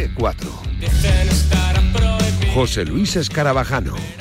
T4. José Luis Escarabajano.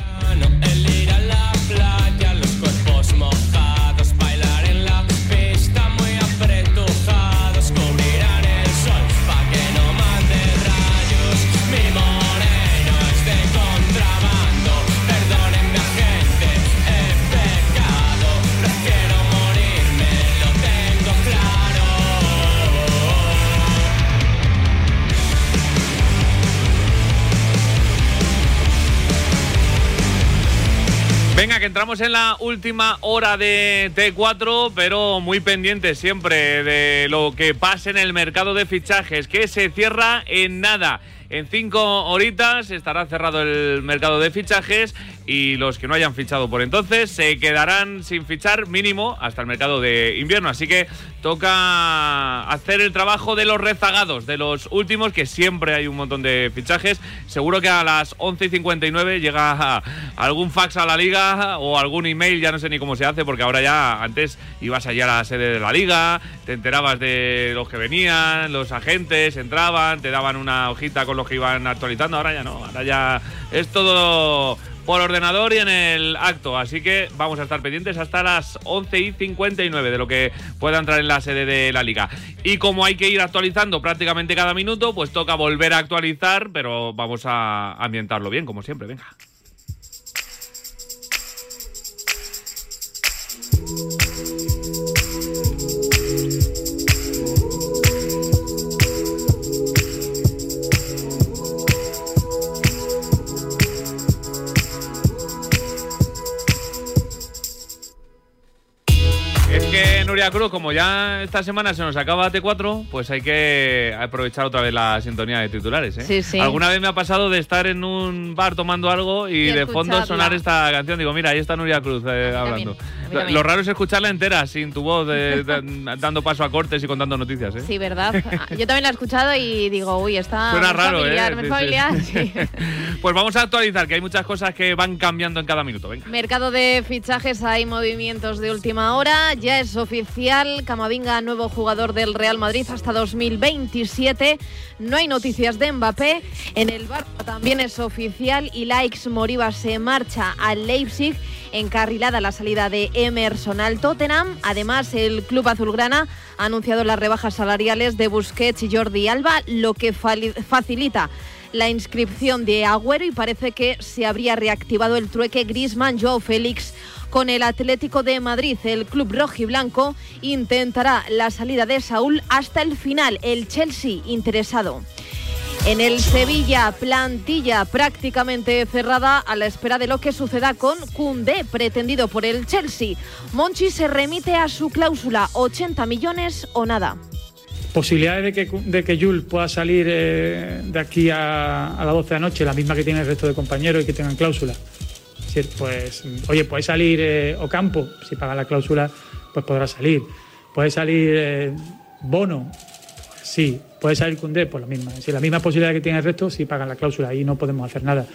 Entramos en la última hora de T4, pero muy pendientes siempre de lo que pase en el mercado de fichajes, que se cierra en nada. En cinco horitas estará cerrado el mercado de fichajes y los que no hayan fichado por entonces se quedarán sin fichar mínimo hasta el mercado de invierno. Así que toca hacer el trabajo de los rezagados, de los últimos, que siempre hay un montón de fichajes. Seguro que a las 11 y 59 llega algún fax a la liga o algún email, ya no sé ni cómo se hace, porque ahora ya antes ibas allá a la sede de la liga, te enterabas de los que venían, los agentes entraban, te daban una hojita con los que iban actualizando, ahora ya no, ahora ya es todo por ordenador y en el acto. Así que vamos a estar pendientes hasta las 11 y 59 de lo que pueda entrar en la sede de la liga. Y como hay que ir actualizando prácticamente cada minuto, pues toca volver a actualizar, pero vamos a ambientarlo bien, como siempre. Venga. Cruz, como ya esta semana se nos acaba T4, pues hay que aprovechar otra vez la sintonía de titulares. ¿eh? Sí, sí. Alguna vez me ha pasado de estar en un bar tomando algo y, Y de fondo sonar esta canción. Digo, mira, ahí está Nuria Cruz eh, hablando. también, a mí también. Lo raro es escucharla entera, sin tu voz, eh, da- dando paso a cortes y contando noticias. ¿eh? Sí, ¿verdad? Yo también la he escuchado y digo, uy, está Suena raro, familiar, ¿eh? familiar, sí. pues vamos a actualizar, que hay muchas cosas que van cambiando en cada minuto. Venga. Mercado de fichajes, hay movimientos de última hora. Ya es oficial, Camavinga, nuevo jugador del Real Madrid hasta 2027. No hay noticias de Mbappé. En el Barça también es oficial y Laix Moriba se marcha al Leipzig. Encarrilada la salida de Emerson al Tottenham. Además, el club azulgrana ha anunciado las rebajas salariales de Busquets y Jordi Alba, lo que facilita la inscripción de Agüero y parece que se habría reactivado el trueque Griezmann-Joao Félix con el Atlético de Madrid. El club rojiblanco intentará la salida de Saúl hasta el final. El Chelsea interesado. En el Sevilla, plantilla prácticamente cerrada a la espera de lo que suceda con Cundé, pretendido por el Chelsea. Monchi se remite a su cláusula, 80 millones o nada. Posibilidades de que, de que Jules pueda salir eh, de aquí a, a las 12 de la noche, la misma que tiene el resto de compañeros y que tengan cláusula. Pues, oye, puede salir eh, Ocampo, si paga la cláusula, pues podrá salir. Puede salir eh, Bono, sí. Puede salir Cundé, pues lo mismo. Decir, la misma posibilidad que tiene el resto, si pagan la cláusula, ahí no podemos hacer nada.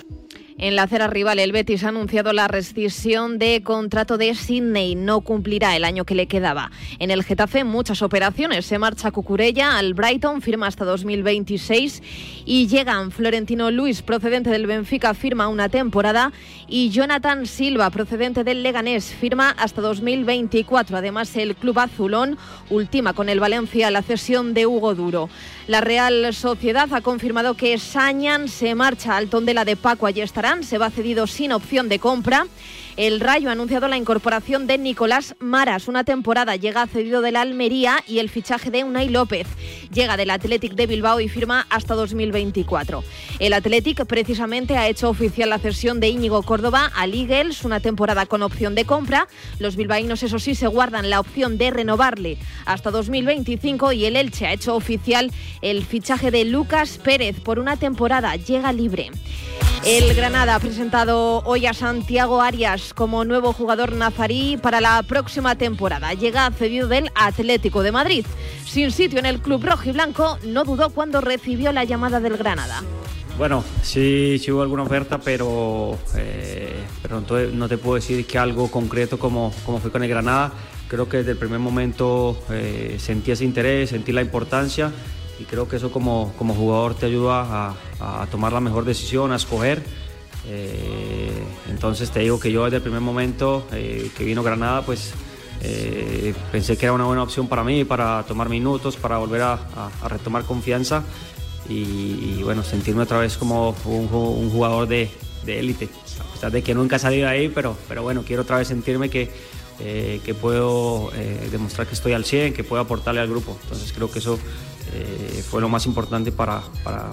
En la acera rival, el Betis ha anunciado la rescisión de contrato de Sidney. No cumplirá el año que le quedaba. En el Getafe, muchas operaciones. Se marcha Cucurella al Brighton, firma hasta 2026. Y llegan Florentino Luis, procedente del Benfica, firma una temporada. Y Jonathan Silva, procedente del Leganés, firma hasta 2024. Además, el club azulón ultima con el Valencia la cesión de Hugo Duro. La Real Sociedad ha confirmado que Sañan se marcha al Tondela de Paco Se va cedido sin opción de compra. El Rayo ha anunciado la incorporación de Nicolás Maras. Una temporada llega cedido de la Almería y el fichaje de Unai López. Llega del Athletic de Bilbao y firma hasta 2024. El Athletic precisamente ha hecho oficial la cesión de Íñigo Córdoba al Eagles, una temporada con opción de compra. Los bilbaínos, eso sí, se guardan la opción de renovarle hasta 2025 y el Elche ha hecho oficial el fichaje de Lucas Pérez por una temporada. Llega libre. El Granada ha presentado hoy a Santiago Arias como nuevo jugador nazarí para la próxima temporada. Llega cedido del Atlético de Madrid. Sin sitio en el club rojo y blanco, no dudó cuando recibió la llamada del Granada. Bueno, sí, sí hubo alguna oferta, pero, eh, pero te, no te puedo decir que algo concreto como, como fue con el Granada. Creo que desde el primer momento eh, sentí ese interés, sentí la importancia y, creo que eso como, como jugador te ayuda a, tomar la mejor decisión, a escoger. Eh, entonces te digo que yo desde el primer momento eh, que vino Granada, pues eh, pensé que era una buena opción para mí, para tomar minutos, para volver a, retomar confianza y, bueno, sentirme otra vez como un, jugador de élite. a pesar de que nunca he salido ahí, pero, pero bueno, quiero otra vez sentirme que, eh, que puedo eh, demostrar que estoy al 100, que puedo aportarle al grupo. Entonces creo que eso eh, fue lo más importante para,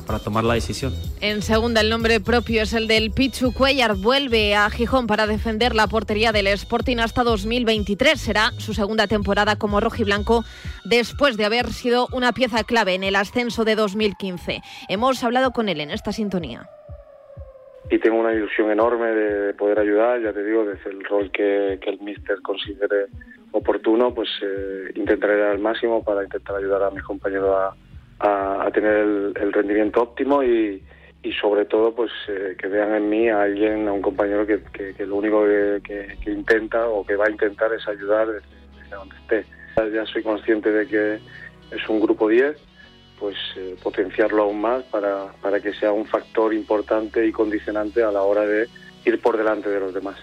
para, tomar la decisión. En segunda, el nombre propio es el del Pichu Cuellar. Vuelve a Gijón para defender la portería del Sporting hasta 2023. Será su segunda temporada como rojiblanco después de haber sido una pieza clave en el ascenso de 2015. Hemos hablado con él en esta sintonía y tengo una ilusión enorme de, poder ayudar, ya te digo, desde el rol que, el míster considere oportuno, pues eh, intentaré dar al máximo para intentar ayudar a mis compañeros a, tener el, rendimiento óptimo y, sobre todo pues eh, que vean en mí a alguien, a un compañero que, lo único que, intenta o que va a intentar es ayudar desde, donde esté. Ya soy consciente de que es un grupo 10 pues eh, potenciarlo aún más para, para que sea un factor importante y condicionante a la hora de ir por delante de los demás.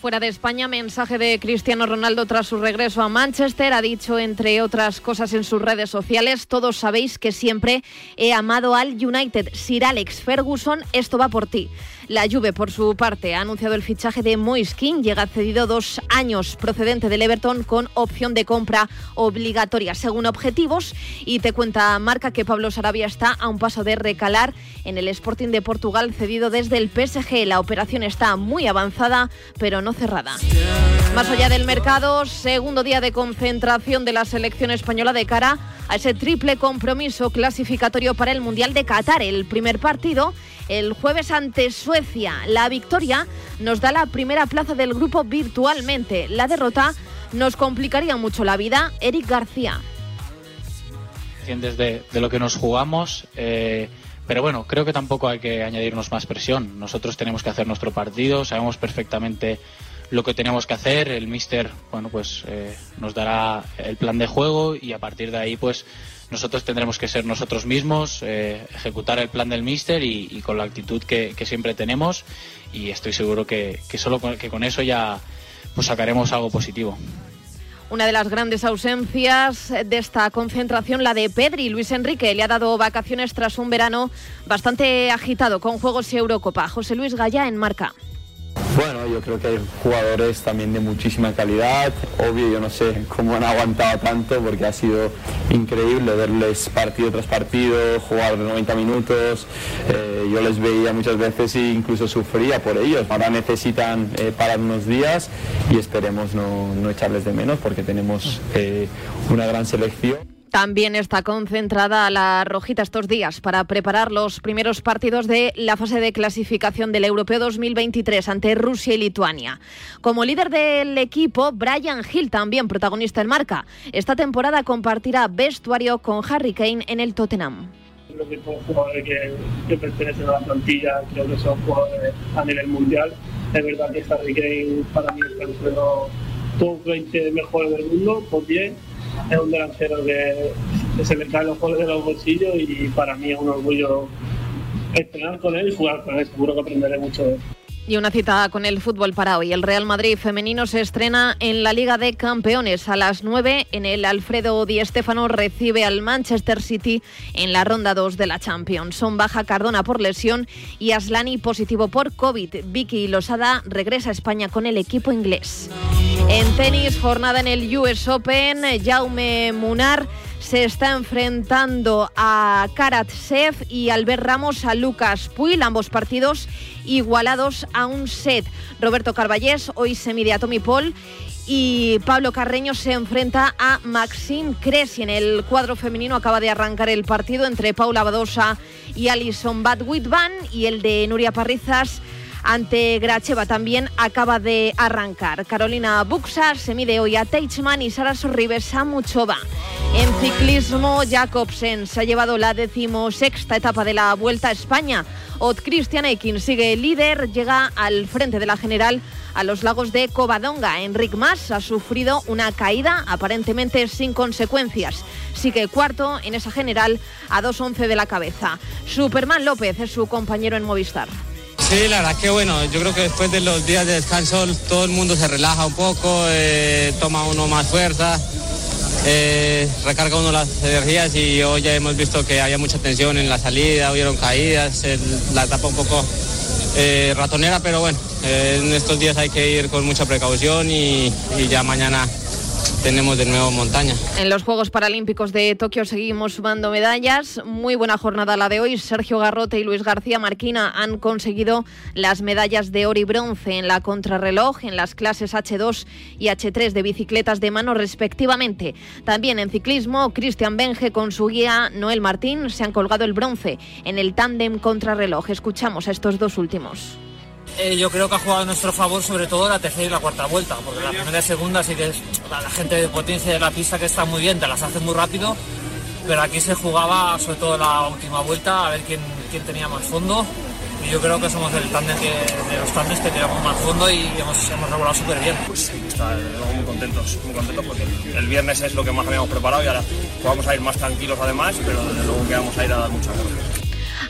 Fuera de España, mensaje de Cristiano Ronaldo tras su regreso a Manchester. Ha dicho, entre otras cosas, en sus redes sociales, todos sabéis que siempre he amado al United. Sir Alex Ferguson, esto va por ti. La Juve, por su parte, ha anunciado el fichaje de Moise King. Llega cedido dos años procedente del Everton con opción de compra obligatoria según objetivos. Y te cuenta Marca que Pablo Sarabia está a un paso de recalar en el Sporting de Portugal cedido desde el PSG. La operación está muy avanzada, pero no cerrada. Más allá del mercado, segundo día de concentración de la selección española de cara a ese triple compromiso clasificatorio para el Mundial de Qatar. El primer partido el jueves ante Suecia. La victoria nos da la primera plaza del grupo virtualmente. La derrota nos complicaría mucho la vida. Eric García. De, de lo que nos jugamos. Eh, pero bueno, creo que tampoco hay que añadirnos más presión. Nosotros tenemos que hacer nuestro partido, sabemos perfectamente lo que tenemos que hacer. El míster, bueno, pues eh, nos dará el plan de juego y a partir de ahí, pues nosotros tendremos que ser nosotros mismos, eh, ejecutar el plan del míster y, con la actitud que, siempre tenemos y estoy seguro que, solo con, que con eso ya pues sacaremos algo positivo. Una de las grandes ausencias de esta concentración, la de Pedri. Luis Enrique le ha dado vacaciones tras un verano bastante agitado con Juegos y Eurocopa. José Luis Gaya en marca. Bueno, yo creo que hay jugadores también de muchísima calidad. Obvio, yo no sé cómo han aguantado tanto porque ha sido increíble verles partido tras partido, jugar 90 minutos. Eh, yo les veía muchas veces e incluso sufría por ellos. Ahora necesitan eh, parar unos días y esperemos no, no, echarles de menos porque tenemos eh, una gran selección. También está concentrada la Rojita estos días para preparar los primeros partidos de la fase de clasificación del Europeo 2023 ante Rusia y Lituania. Como líder del equipo, Brian Hill, también protagonista en marca. Esta temporada compartirá vestuario con Harry Kane en el Tottenham. Creo que son jugadores que, pertenecen a la plantilla, creo que son jugadores a nivel mundial. Es verdad que Harry Kane para mí es el top 20 mejores del mundo, top 10 es un delantero que, se le caen los goles de los bolsillos y para mí es un orgullo entrenar con él y jugar con él. Seguro que aprenderé mucho de él. Y una cita con el fútbol para hoy. El Real Madrid femenino se estrena en la Liga de Campeones a las 9 en el Alfredo Di Stéfano recibe al Manchester City en la ronda 2 de la Champions. Son baja Cardona por lesión y Aslani positivo por COVID. Vicky Losada regresa a España con el equipo inglés. En tenis, jornada en el US Open, Jaume Munar se está enfrentando a Karatsev y Albert Ramos a Lucas Puil, ambos partidos igualados a un set. Roberto Carballés hoy se mide a Tommy Paul y Pablo Carreño se enfrenta a Maxime Cressy. En el cuadro femenino acaba de arrancar el partido entre Paula Badosa y Alison Badwitban y el de Nuria Parrizas ante Gracheva también acaba de arrancar. Carolina Buxar se mide hoy a Teichmann y Sara Sorribes a Muchova. En ciclismo, Jacobsen se ha llevado la decimosexta etapa de la Vuelta a España. Ot Christian Eikin sigue líder, llega al frente de la general a los lagos de Covadonga. Enric Mas ha sufrido una caída aparentemente sin consecuencias. Sigue cuarto en esa general a 2.11 de la cabeza. Superman López es su compañero en Movistar. Sí, la verdad que bueno, yo creo que después de los días de descanso todo el mundo se relaja un poco, eh, toma uno más fuerza, eh, recarga uno las energías y hoy ya hemos visto que había mucha tensión en la salida, hubieron caídas, la etapa un poco eh, ratonera, pero bueno, en estos días hay que ir con mucha precaución y ya mañana tenemos de nuevo montaña. En los Juegos Paralímpicos de Tokio seguimos sumando medallas. Muy buena jornada la de hoy. Sergio Garrote y Luis García Marquina han conseguido las medallas de oro y bronce en la contrarreloj, en las clases H2 y H3 de bicicletas de mano respectivamente. También en ciclismo, Cristian Benge con su guía Noel Martín se han colgado el bronce en el tándem contrarreloj. Escuchamos a estos dos últimos. Eh, yo creo que ha jugado a nuestro favor sobre todo la tercera y la cuarta vuelta, porque la primera y segunda sí que es la, gente de potencia de la pista que está muy bien, te las hace muy rápido, pero aquí se jugaba sobre todo la última vuelta a ver quién, quién tenía más fondo y yo creo que somos el tándem de los tándems que tenemos más fondo y hemos, hemos regulado súper bien. Pues sí, estamos muy contentos, muy contentos porque el viernes es lo que más habíamos preparado y ahora vamos a ir más tranquilos además, pero luego que vamos a ir a dar mucha fuerza.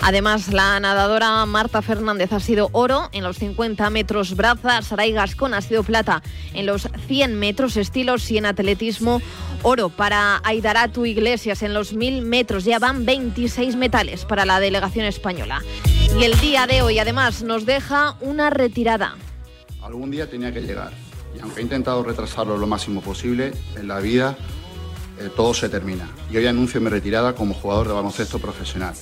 Además, la nadadora Marta Fernández ha sido oro en los 50 metros braza, Saray Gascón ha sido plata en los 100 metros estilos y en atletismo oro para Aidaratu Iglesias en los 1000 metros. Ya van 26 metales para la delegación española. Y el día de hoy además nos deja una retirada. Algún día tenía que llegar y aunque he intentado retrasarlo lo máximo posible, en la vida eh, todo se termina. Y hoy anuncio mi retirada como jugador de baloncesto profesional.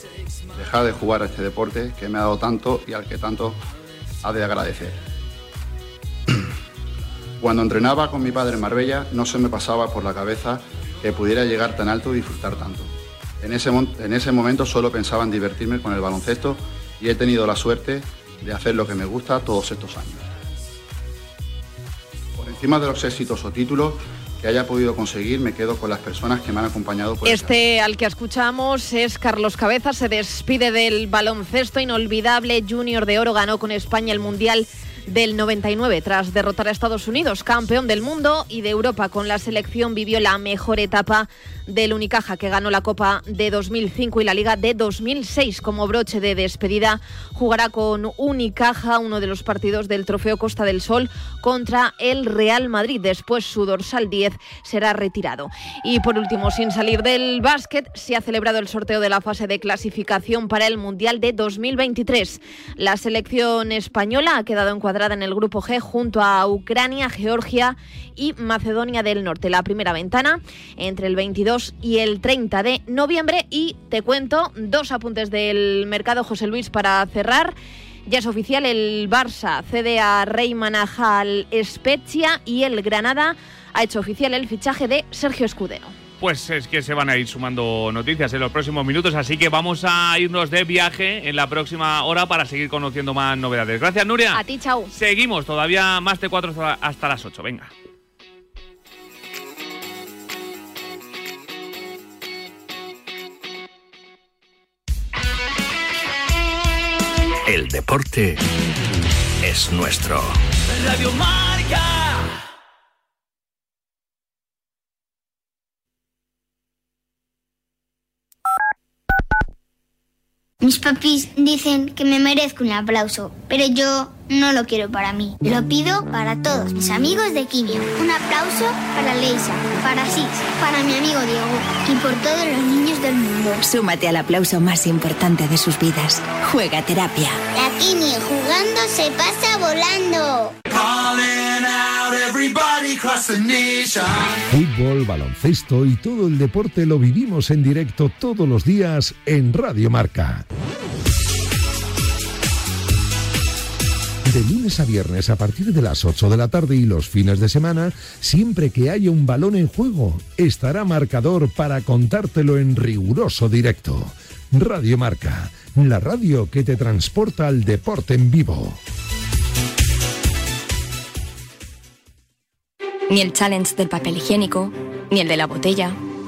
Dejar de jugar a este deporte que me ha dado tanto y al que tanto ha de agradecer. Cuando entrenaba con mi padre en Marbella no se me pasaba por la cabeza que pudiera llegar tan alto y disfrutar tanto. En ese, en ese momento solo pensaba en divertirme con el baloncesto y he tenido la suerte de hacer lo que me gusta todos estos años. Por encima de los éxitos o títulos, que haya podido conseguir, me quedo con las personas que me han acompañado. Por este al que escuchamos es Carlos Cabeza, se despide del baloncesto inolvidable Junior de Oro, ganó con España el Mundial del 99 tras derrotar a Estados Unidos, campeón del mundo y de Europa con la selección vivió la mejor etapa del Unicaja que ganó la Copa de 2005 y la Liga de 2006 como broche de despedida jugará con Unicaja uno de los partidos del Trofeo Costa del Sol contra el Real Madrid. Después su dorsal 10 será retirado. Y por último sin salir del básquet se ha celebrado el sorteo de la fase de clasificación para el Mundial de 2023 la selección española ha quedado encuadrada en el grupo G junto a Ucrania, Georgia y Macedonia del Norte. La primera ventana entre el 22 y el 30 de noviembre. Y te cuento dos apuntes del mercado, José Luis, para cerrar. Ya es oficial, el Barça cede a Rey Manajal Spezia y el Granada ha hecho oficial el fichaje de Sergio Escudero pues es que se van a ir sumando noticias en los próximos minutos, así que vamos a irnos de viaje en la próxima hora para seguir conociendo más novedades. Gracias, Nuria. A ti, chao. Seguimos todavía más de cuatro hasta las 8. Venga. El deporte es nuestro. Radio Marca. Mis papis dicen que me merezco un aplauso, pero yo no lo quiero para mí. Lo pido para todos mis amigos de Quimio. Un aplauso para Leisa, para Sis, para mi amigo Diego y por todos los niños del mundo. Súmate al aplauso más importante de sus vidas. Juega terapia. La Quimio jugando se pasa volando. Fútbol, baloncesto y todo el deporte lo vivimos en directo todos los días en Radio Marca. de lunes a viernes a partir de las 8 de la tarde y los fines de semana, siempre que haya un balón en juego, estará marcador para contártelo en riguroso directo. Radio Marca, la radio que te transporta al deporte en vivo. Ni el challenge del papel higiénico, ni el de la botella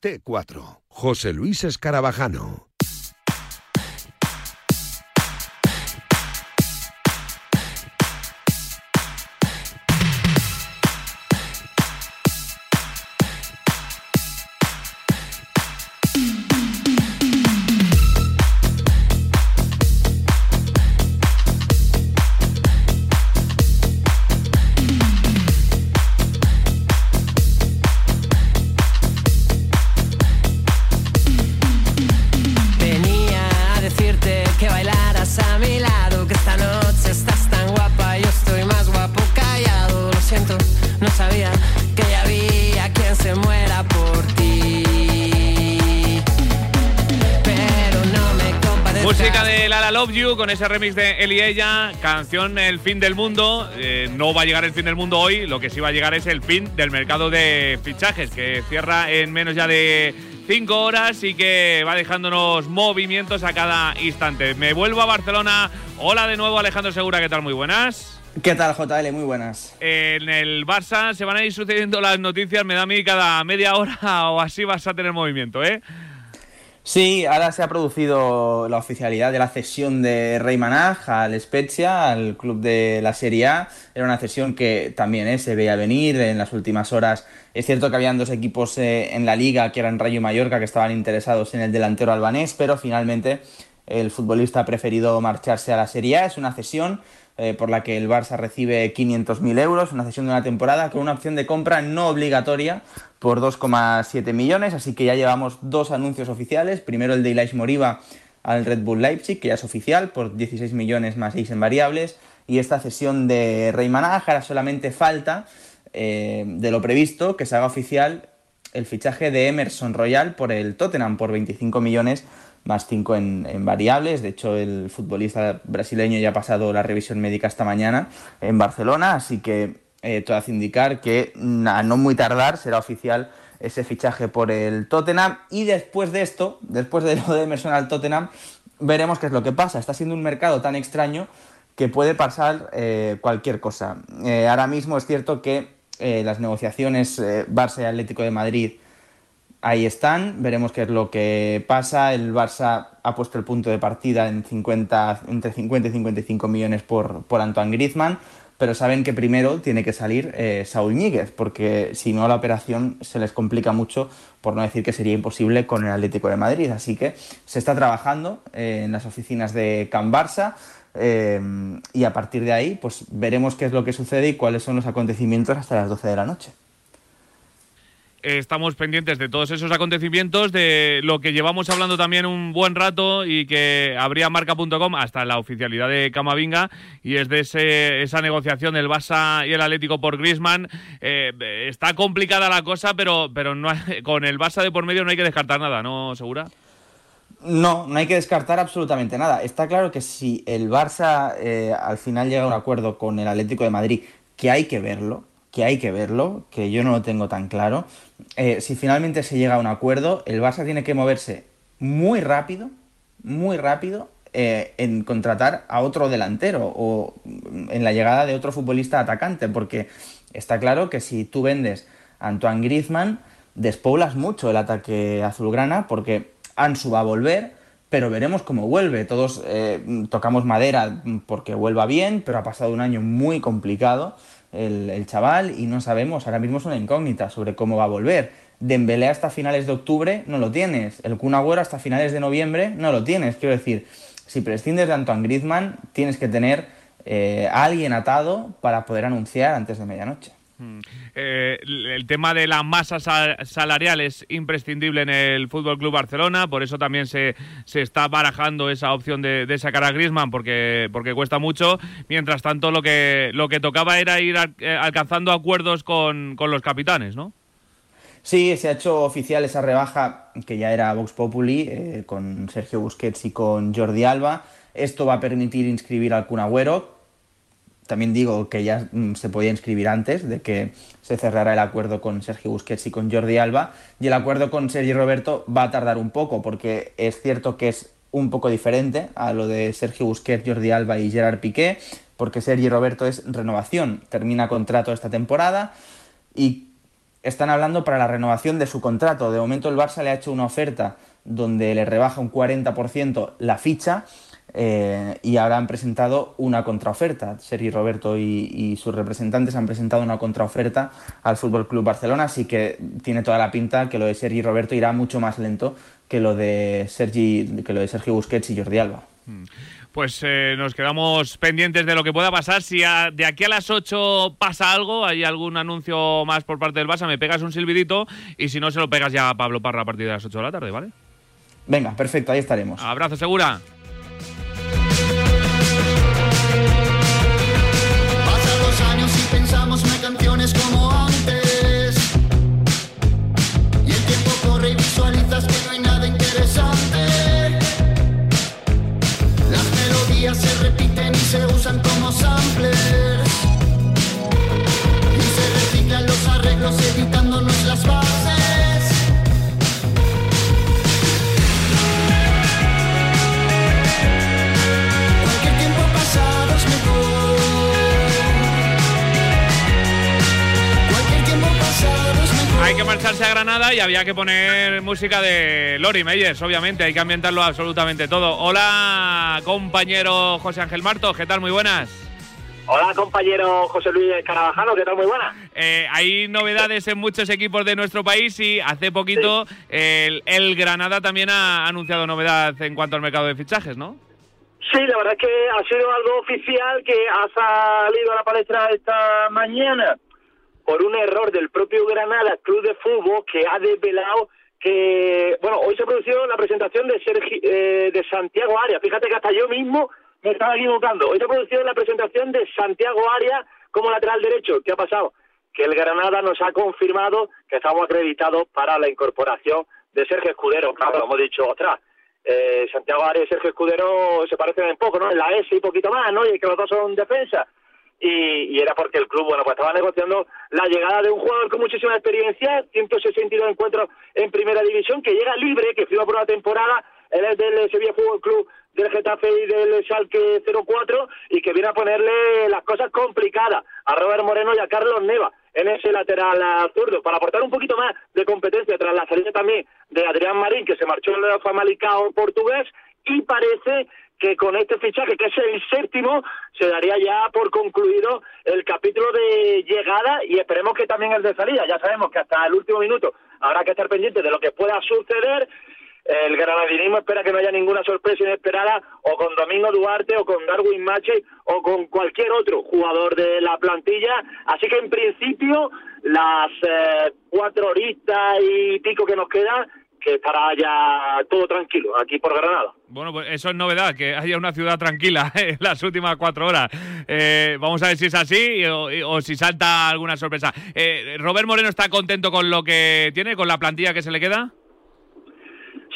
T4. José Luis Escarabajano. Con ese remix de Él y Ella, canción El fin del mundo. Eh, no va a llegar el fin del mundo hoy, lo que sí va a llegar es el fin del mercado de fichajes, que cierra en menos ya de 5 horas y que va dejándonos movimientos a cada instante. Me vuelvo a Barcelona. Hola de nuevo Alejandro Segura, ¿qué tal? Muy buenas. ¿Qué tal, JL? Muy buenas. En el Barça se van a ir sucediendo las noticias, me da a mí cada media hora o así vas a tener movimiento, ¿eh? Sí, ahora se ha producido la oficialidad de la cesión de Rey Manaj al Spezia, al club de la Serie A. Era una cesión que también eh, se veía venir en las últimas horas. Es cierto que habían dos equipos eh, en la liga, que eran Rayo y Mallorca, que estaban interesados en el delantero albanés, pero finalmente el futbolista ha preferido marcharse a la Serie A. Es una cesión eh, por la que el Barça recibe 500.000 euros, una cesión de una temporada con una opción de compra no obligatoria por 2,7 millones, así que ya llevamos dos anuncios oficiales. Primero el de Ilaix Moriba al Red Bull Leipzig, que ya es oficial, por 16 millones más 6 en variables, y esta cesión de Rey Manaj, ahora solamente falta eh, de lo previsto que se haga oficial el fichaje de Emerson Royal por el Tottenham por 25 millones más 5 en, variables. De hecho, el futbolista brasileño ya ha pasado la revisión médica esta mañana en Barcelona, así que eh, todo hace indicar que a no muy tardar será oficial ese fichaje por el Tottenham. Y después de esto, después de lo de Emerson al Tottenham, veremos qué es lo que pasa. Está siendo un mercado tan extraño que puede pasar eh, cualquier cosa. Eh, ahora mismo es cierto que las negociaciones Barça y Atlético de Madrid ahí están, veremos qué es lo que pasa. El Barça ha puesto el punto de partida en 50, entre 50 y 55 millones por, por Antoine Griezmann, pero saben que primero tiene que salir eh, Saúl Ñíguez, porque si no la operación se les complica mucho, por no decir que sería imposible con el Atlético de Madrid. Así que se está trabajando eh, en las oficinas de Can Barça. Eh, y a partir de ahí, pues veremos qué es lo que sucede y cuáles son los acontecimientos hasta las 12 de la noche estamos pendientes de todos esos acontecimientos, de lo que llevamos hablando también un buen rato y que habría marca.com hasta la oficialidad de Camavinga y es de ese, esa negociación del Barça y el Atlético por Griezmann. Eh, está complicada la cosa, pero, pero no con el Barça de por medio no hay que descartar nada, ¿no, Segura? No, no hay que descartar absolutamente nada. Está claro que si el Barça eh, al final llega a un acuerdo con el Atlético de Madrid, que hay que verlo, que hay que verlo, que yo no lo tengo tan claro. Eh, si finalmente se llega a un acuerdo, el Barça tiene que moverse muy rápido, muy rápido eh, en contratar a otro delantero o en la llegada de otro futbolista atacante, porque está claro que si tú vendes a Antoine Griezmann, despoblas mucho el ataque azulgrana, porque Ansu va a volver, pero veremos cómo vuelve. Todos eh, tocamos madera porque vuelva bien, pero ha pasado un año muy complicado el, chaval y no sabemos, ahora mismo es una incógnita sobre cómo va a volver. Dembélé hasta finales de octubre no lo tienes, el Kun Agüero hasta finales de noviembre no lo tienes. Quiero decir, si prescindes de Antoine Griezmann, tienes que tener eh, a alguien atado para poder anunciar antes de medianoche. Mm. Eh, el tema de la masa salarial es imprescindible en el Fútbol Club Barcelona, por eso también se, se está barajando esa opción de, sacar a Griezmann porque, porque cuesta mucho. Mientras tanto, lo que, lo que tocaba era ir eh, alcanzando acuerdos con, con los capitanes, ¿no? Sí, se ha hecho oficial esa rebaja que ya era Vox Populi eh, con Sergio Busquets y con Jordi Alba. Esto va a permitir inscribir al Kun también digo que ya mm, se podía inscribir antes de que se cerrara el acuerdo con Sergio Busquets y con Jordi Alba. Y el acuerdo con Sergi Roberto va a tardar un poco, porque es cierto que es un poco diferente a lo de Sergio Busquets, Jordi Alba y Gerard Piqué, porque Sergi Roberto es renovación, termina contrato esta temporada y están hablando para la renovación de su contrato. De momento el Barça le ha hecho una oferta donde le rebaja un 40% la ficha eh, y ahora han presentado una contraoferta. Sergi Roberto y, sus representantes han presentado una contraoferta al Fútbol Club Barcelona, así que tiene toda la pinta que lo de Sergi Roberto irá mucho más lento que lo de Sergi, que lo de Sergio Busquets y Jordi Alba. Mm. Pues eh, nos quedamos pendientes de lo que pueda pasar. Si de aquí a las 8 pasa algo, hay algún anuncio más por parte del Barça, me pegas un silbidito y si no, se lo pegas ya a Pablo Parra a partir de las 8 de la tarde, ¿vale? Venga, perfecto, ahí estaremos. Abrazo, segura. Como antes. Y el tiempo corre y visualizas que no hay nada interesante. Las melodías se repiten y se usan como samplers. Y se reciclan los arreglos evitándonos las. Hay que marcharse a Granada y había que poner música de Lori Meyers, obviamente, hay que ambientarlo absolutamente todo. Hola, compañero José Ángel Marto, ¿qué tal? Muy buenas. Hola, compañero José Luis Carabajano, ¿qué tal? Muy buenas. Eh, hay novedades en muchos equipos de nuestro país y hace poquito el, el Granada también ha anunciado novedad en cuanto al mercado de fichajes, ¿no? Sí, la verdad es que ha sido algo oficial que ha salido a la palestra esta mañana por un error del propio Granada Club de Fútbol que ha desvelado que, bueno, hoy se produjo la presentación de, eh, de Santiago Arias. Fíjate que hasta yo mismo me estaba equivocando. Hoy se producido la presentación de Santiago Arias como lateral derecho. ¿Qué ha pasado? Que el Granada nos ha confirmado que estamos acreditados para la incorporación de Sergio Escudero. Claro, hemos dicho otra. Eh, Santiago Arias y Sergio Escudero se parecen un poco, ¿no? En la S y poquito más, ¿no? Y que los dos son defensa y, era porque el club, bueno, pues estaba negociando la llegada de un jugador con muchísima experiencia, 162 encuentros en primera división, que llega libre, que firma por una temporada, él es del Sevilla Fútbol Club, del Getafe y del Salque 04, y que viene a ponerle las cosas complicadas a Robert Moreno y a Carlos Neva en ese lateral zurdo, para aportar un poquito más de competencia tras la salida también de Adrián Marín, que se marchó el Famalicao portugués, y parece que con este fichaje, que es el séptimo, se daría ya por concluido el capítulo de llegada y esperemos que también el de salida. Ya sabemos que hasta el último minuto habrá que estar pendiente de lo que pueda suceder. El granadinismo espera que no haya ninguna sorpresa inesperada o con Domingo Duarte o con Darwin Mache o con cualquier otro jugador de la plantilla. Así que en principio las eh, cuatro horitas y pico que nos quedan que estará ya todo tranquilo aquí por Granada. Bueno, pues eso es novedad, que haya una ciudad tranquila en las últimas cuatro horas. Eh, vamos a ver si es así o, si salta alguna sorpresa. Eh, ¿Robert Moreno está contento con lo que tiene, con la plantilla que se le queda?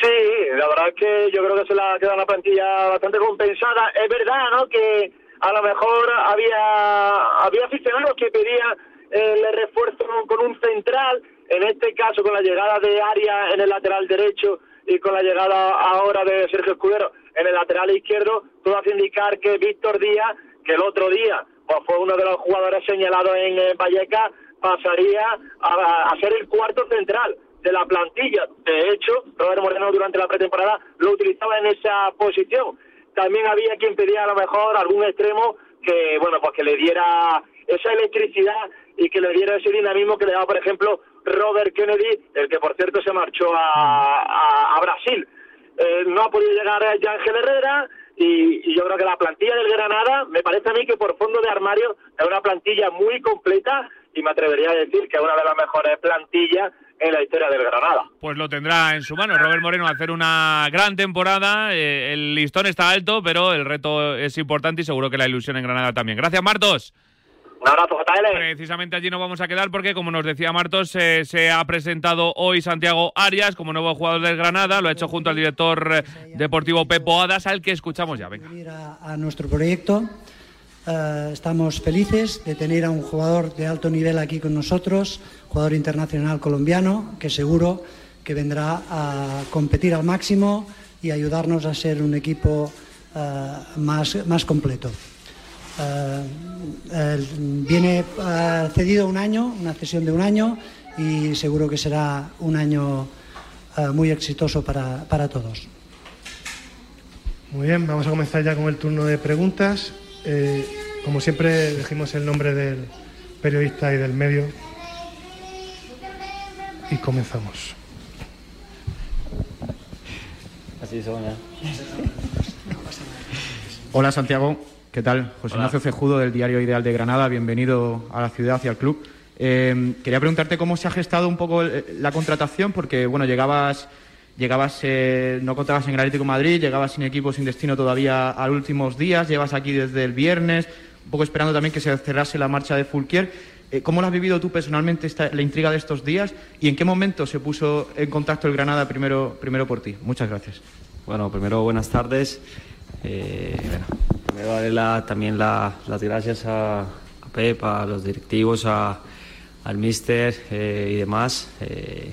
Sí, la verdad es que yo creo que se le ha quedado una plantilla bastante compensada. Es verdad, ¿no?, que a lo mejor había, había aficionados que pedían el refuerzo con un central en este caso, con la llegada de Arias en el lateral derecho y con la llegada ahora de Sergio Escudero en el lateral izquierdo, todo hace indicar que Víctor Díaz, que el otro día pues, fue uno de los jugadores señalados en eh, Vallecas, pasaría a, ser el cuarto central de la plantilla. De hecho, Robert Moreno durante la pretemporada lo utilizaba en esa posición. También había quien pedía a lo mejor algún extremo que, bueno, pues que le diera esa electricidad y que le diera ese dinamismo que le daba, por ejemplo, Robert Kennedy, el que por cierto se marchó a, Brasil. Eh, no ha podido llegar ya Ángel Herrera y, yo creo que la plantilla del Granada me parece a mí que por fondo de armario es una plantilla muy completa y me atrevería a decir que es una de las mejores plantillas en la historia del Granada. Pues lo tendrá en su mano Robert Moreno hacer una gran temporada. Eh, el listón está alto, pero el reto es importante y seguro que la ilusión en Granada también. Gracias, Martos. Un abrazo, JL. Precisamente allí nos vamos a quedar porque, como nos decía Martos, eh, se ha presentado hoy Santiago Arias como nuevo jugador del Granada. Lo ha hecho junto al director eh, deportivo Pepo Adas, al que escuchamos ya. Venga. A, a nuestro proyecto. Eh, estamos felices de tener a un jugador de alto nivel aquí con nosotros, jugador internacional colombiano, que seguro que vendrá a competir al máximo y ayudarnos a ser un equipo más, más completo. Eh, viene eh, cedido un año, una cesión de un año y seguro que será un año eh, muy exitoso para, para todos. Muy bien, vamos a comenzar ya con el turno de preguntas. Eh, como siempre, dijimos el nombre del periodista y del medio. Y comenzamos. Así ¿eh? Hola Santiago, ¿qué tal? José Hola. Ignacio Cejudo del Diario Ideal de Granada, bienvenido a la ciudad y al club. Eh, quería preguntarte cómo se ha gestado un poco eh, la contratación, porque bueno, llegabas, llegabas eh, no contabas en el Atlético de Madrid, llegabas sin equipo, sin destino todavía a los últimos días, llevas aquí desde el viernes, un poco esperando también que se cerrase la marcha de Fulquier. Eh, ¿Cómo lo has vivido tú personalmente esta- la intriga de estos días y en qué momento se puso en contacto el Granada primero, primero por ti? Muchas gracias. Bueno, primero buenas tardes. Eh, bueno, primero darle también la- las gracias a, a a los directivos, al míster eh, y demás eh,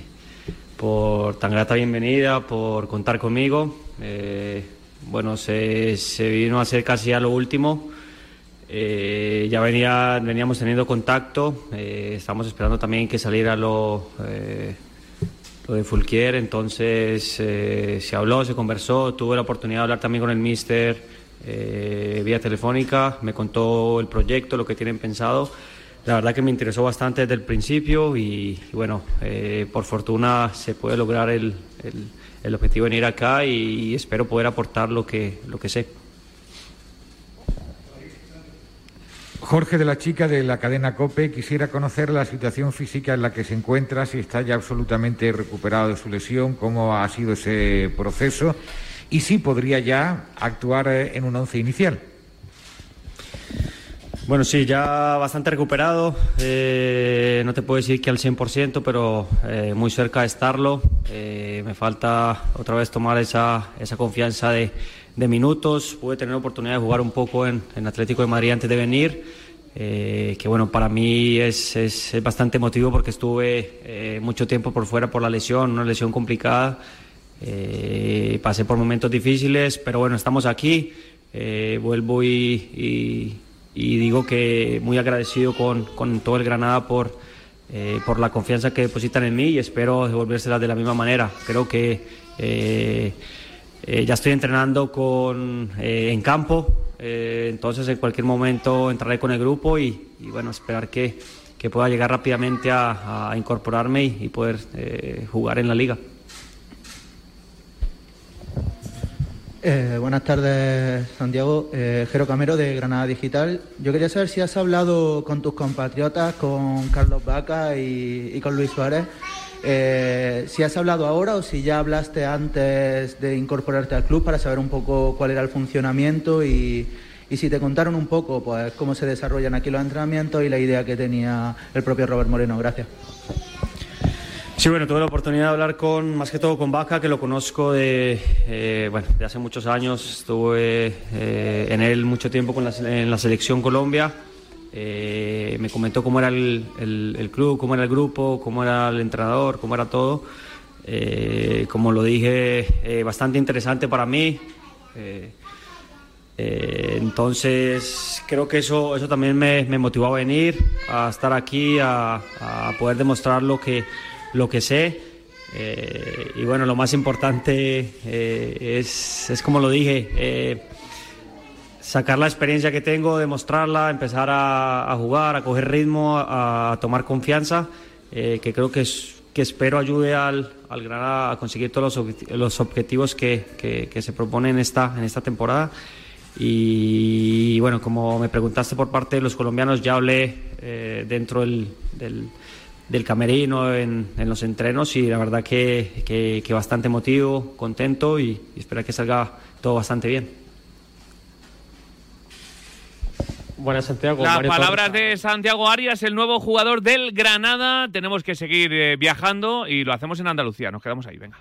por tan grata bienvenida, por contar conmigo. Eh, bueno, se, vino a hacer casi a lo último. Ya venía, veníamos teniendo contacto, estamos esperando también que saliera lo, lo de Fulquier, entonces se habló, se conversó, tuve la oportunidad de hablar también con el míster eh, vía telefónica, me contó el proyecto, lo que tienen pensado. La verdad que me interesó bastante desde el principio y, y bueno, eh, por fortuna se puede lograr el, el- el objetivo de venir acá y, espero poder aportar lo que, lo que sé. Jorge de la Chica de la cadena COPE, quisiera conocer la situación física en la que se encuentra, si está ya absolutamente recuperado de su lesión, cómo ha sido ese proceso y si podría ya actuar eh, en un once inicial. Bueno, sí, ya bastante recuperado. Eh, no te puedo decir que al 100%, pero eh, muy cerca de estarlo. Eh, me falta otra vez tomar esa, esa confianza de, de minutos. Pude tener la oportunidad de jugar un poco en, en Atlético de Madrid antes de venir. eh, que bueno, para mí es, es- es bastante emotivo porque estuve eh, mucho tiempo por fuera por la lesión, una lesión complicada. Eh, pasé por momentos difíciles, pero bueno, estamos aquí. Eh, vuelvo y, digo que muy agradecido con, con todo el Granada por, eh, por la confianza que depositan en mí y espero devolvérsela de la misma manera. Creo que ya estoy entrenando con, en campo, entonces en cualquier momento entraré con el grupo y, bueno, esperar que, que pueda llegar rápidamente a, a incorporarme y, poder jugar en la liga. Eh, buenas tardes, Santiago. Eh, Jero Camero de Granada Digital. Yo quería saber si has hablado con tus compatriotas, con Carlos Vaca y, con Luis Suárez. eh, si has hablado ahora o si ya hablaste antes de incorporarte al club para saber un poco cuál era el funcionamiento y, y si te contaron un poco pues cómo se desarrollan aquí los entrenamientos y la idea que tenía el propio Robert Moreno. Gracias. Sí, bueno, tuve la oportunidad de hablar con, más que todo con Vaca, que lo conozco de, eh, bueno, de hace muchos años. Estuve eh, en él mucho tiempo con la, en la selección Colombia. Eh, me comentó cómo era el, el- el club, cómo era el grupo, cómo era el entrenador, cómo era todo. Eh, como lo dije, eh, bastante interesante para mí. Eh, entonces, creo que eso, eso también me, me motivó a venir, a estar aquí, a, a poder demostrar lo que, lo que sé. Eh, y bueno, lo más importante eh, es, es como lo dije, eh, sacar la experiencia que tengo, demostrarla, empezar a, jugar, a coger ritmo, a, tomar confianza, que creo que, es- que espero ayude al, al Granada a conseguir todos los, los objetivos que, que- se proponen en esta, en esta temporada. Y, bueno, como me preguntaste por parte de los colombianos, ya hablé dentro del, del, camerino, en, en, los entrenos y la verdad que, que, bastante emotivo, contento y, y espero que salga todo bastante bien. Buenas, Santiago. Las palabras de Santiago Arias, el nuevo jugador del Granada. Tenemos que seguir eh, viajando y lo hacemos en Andalucía. Nos quedamos ahí, venga.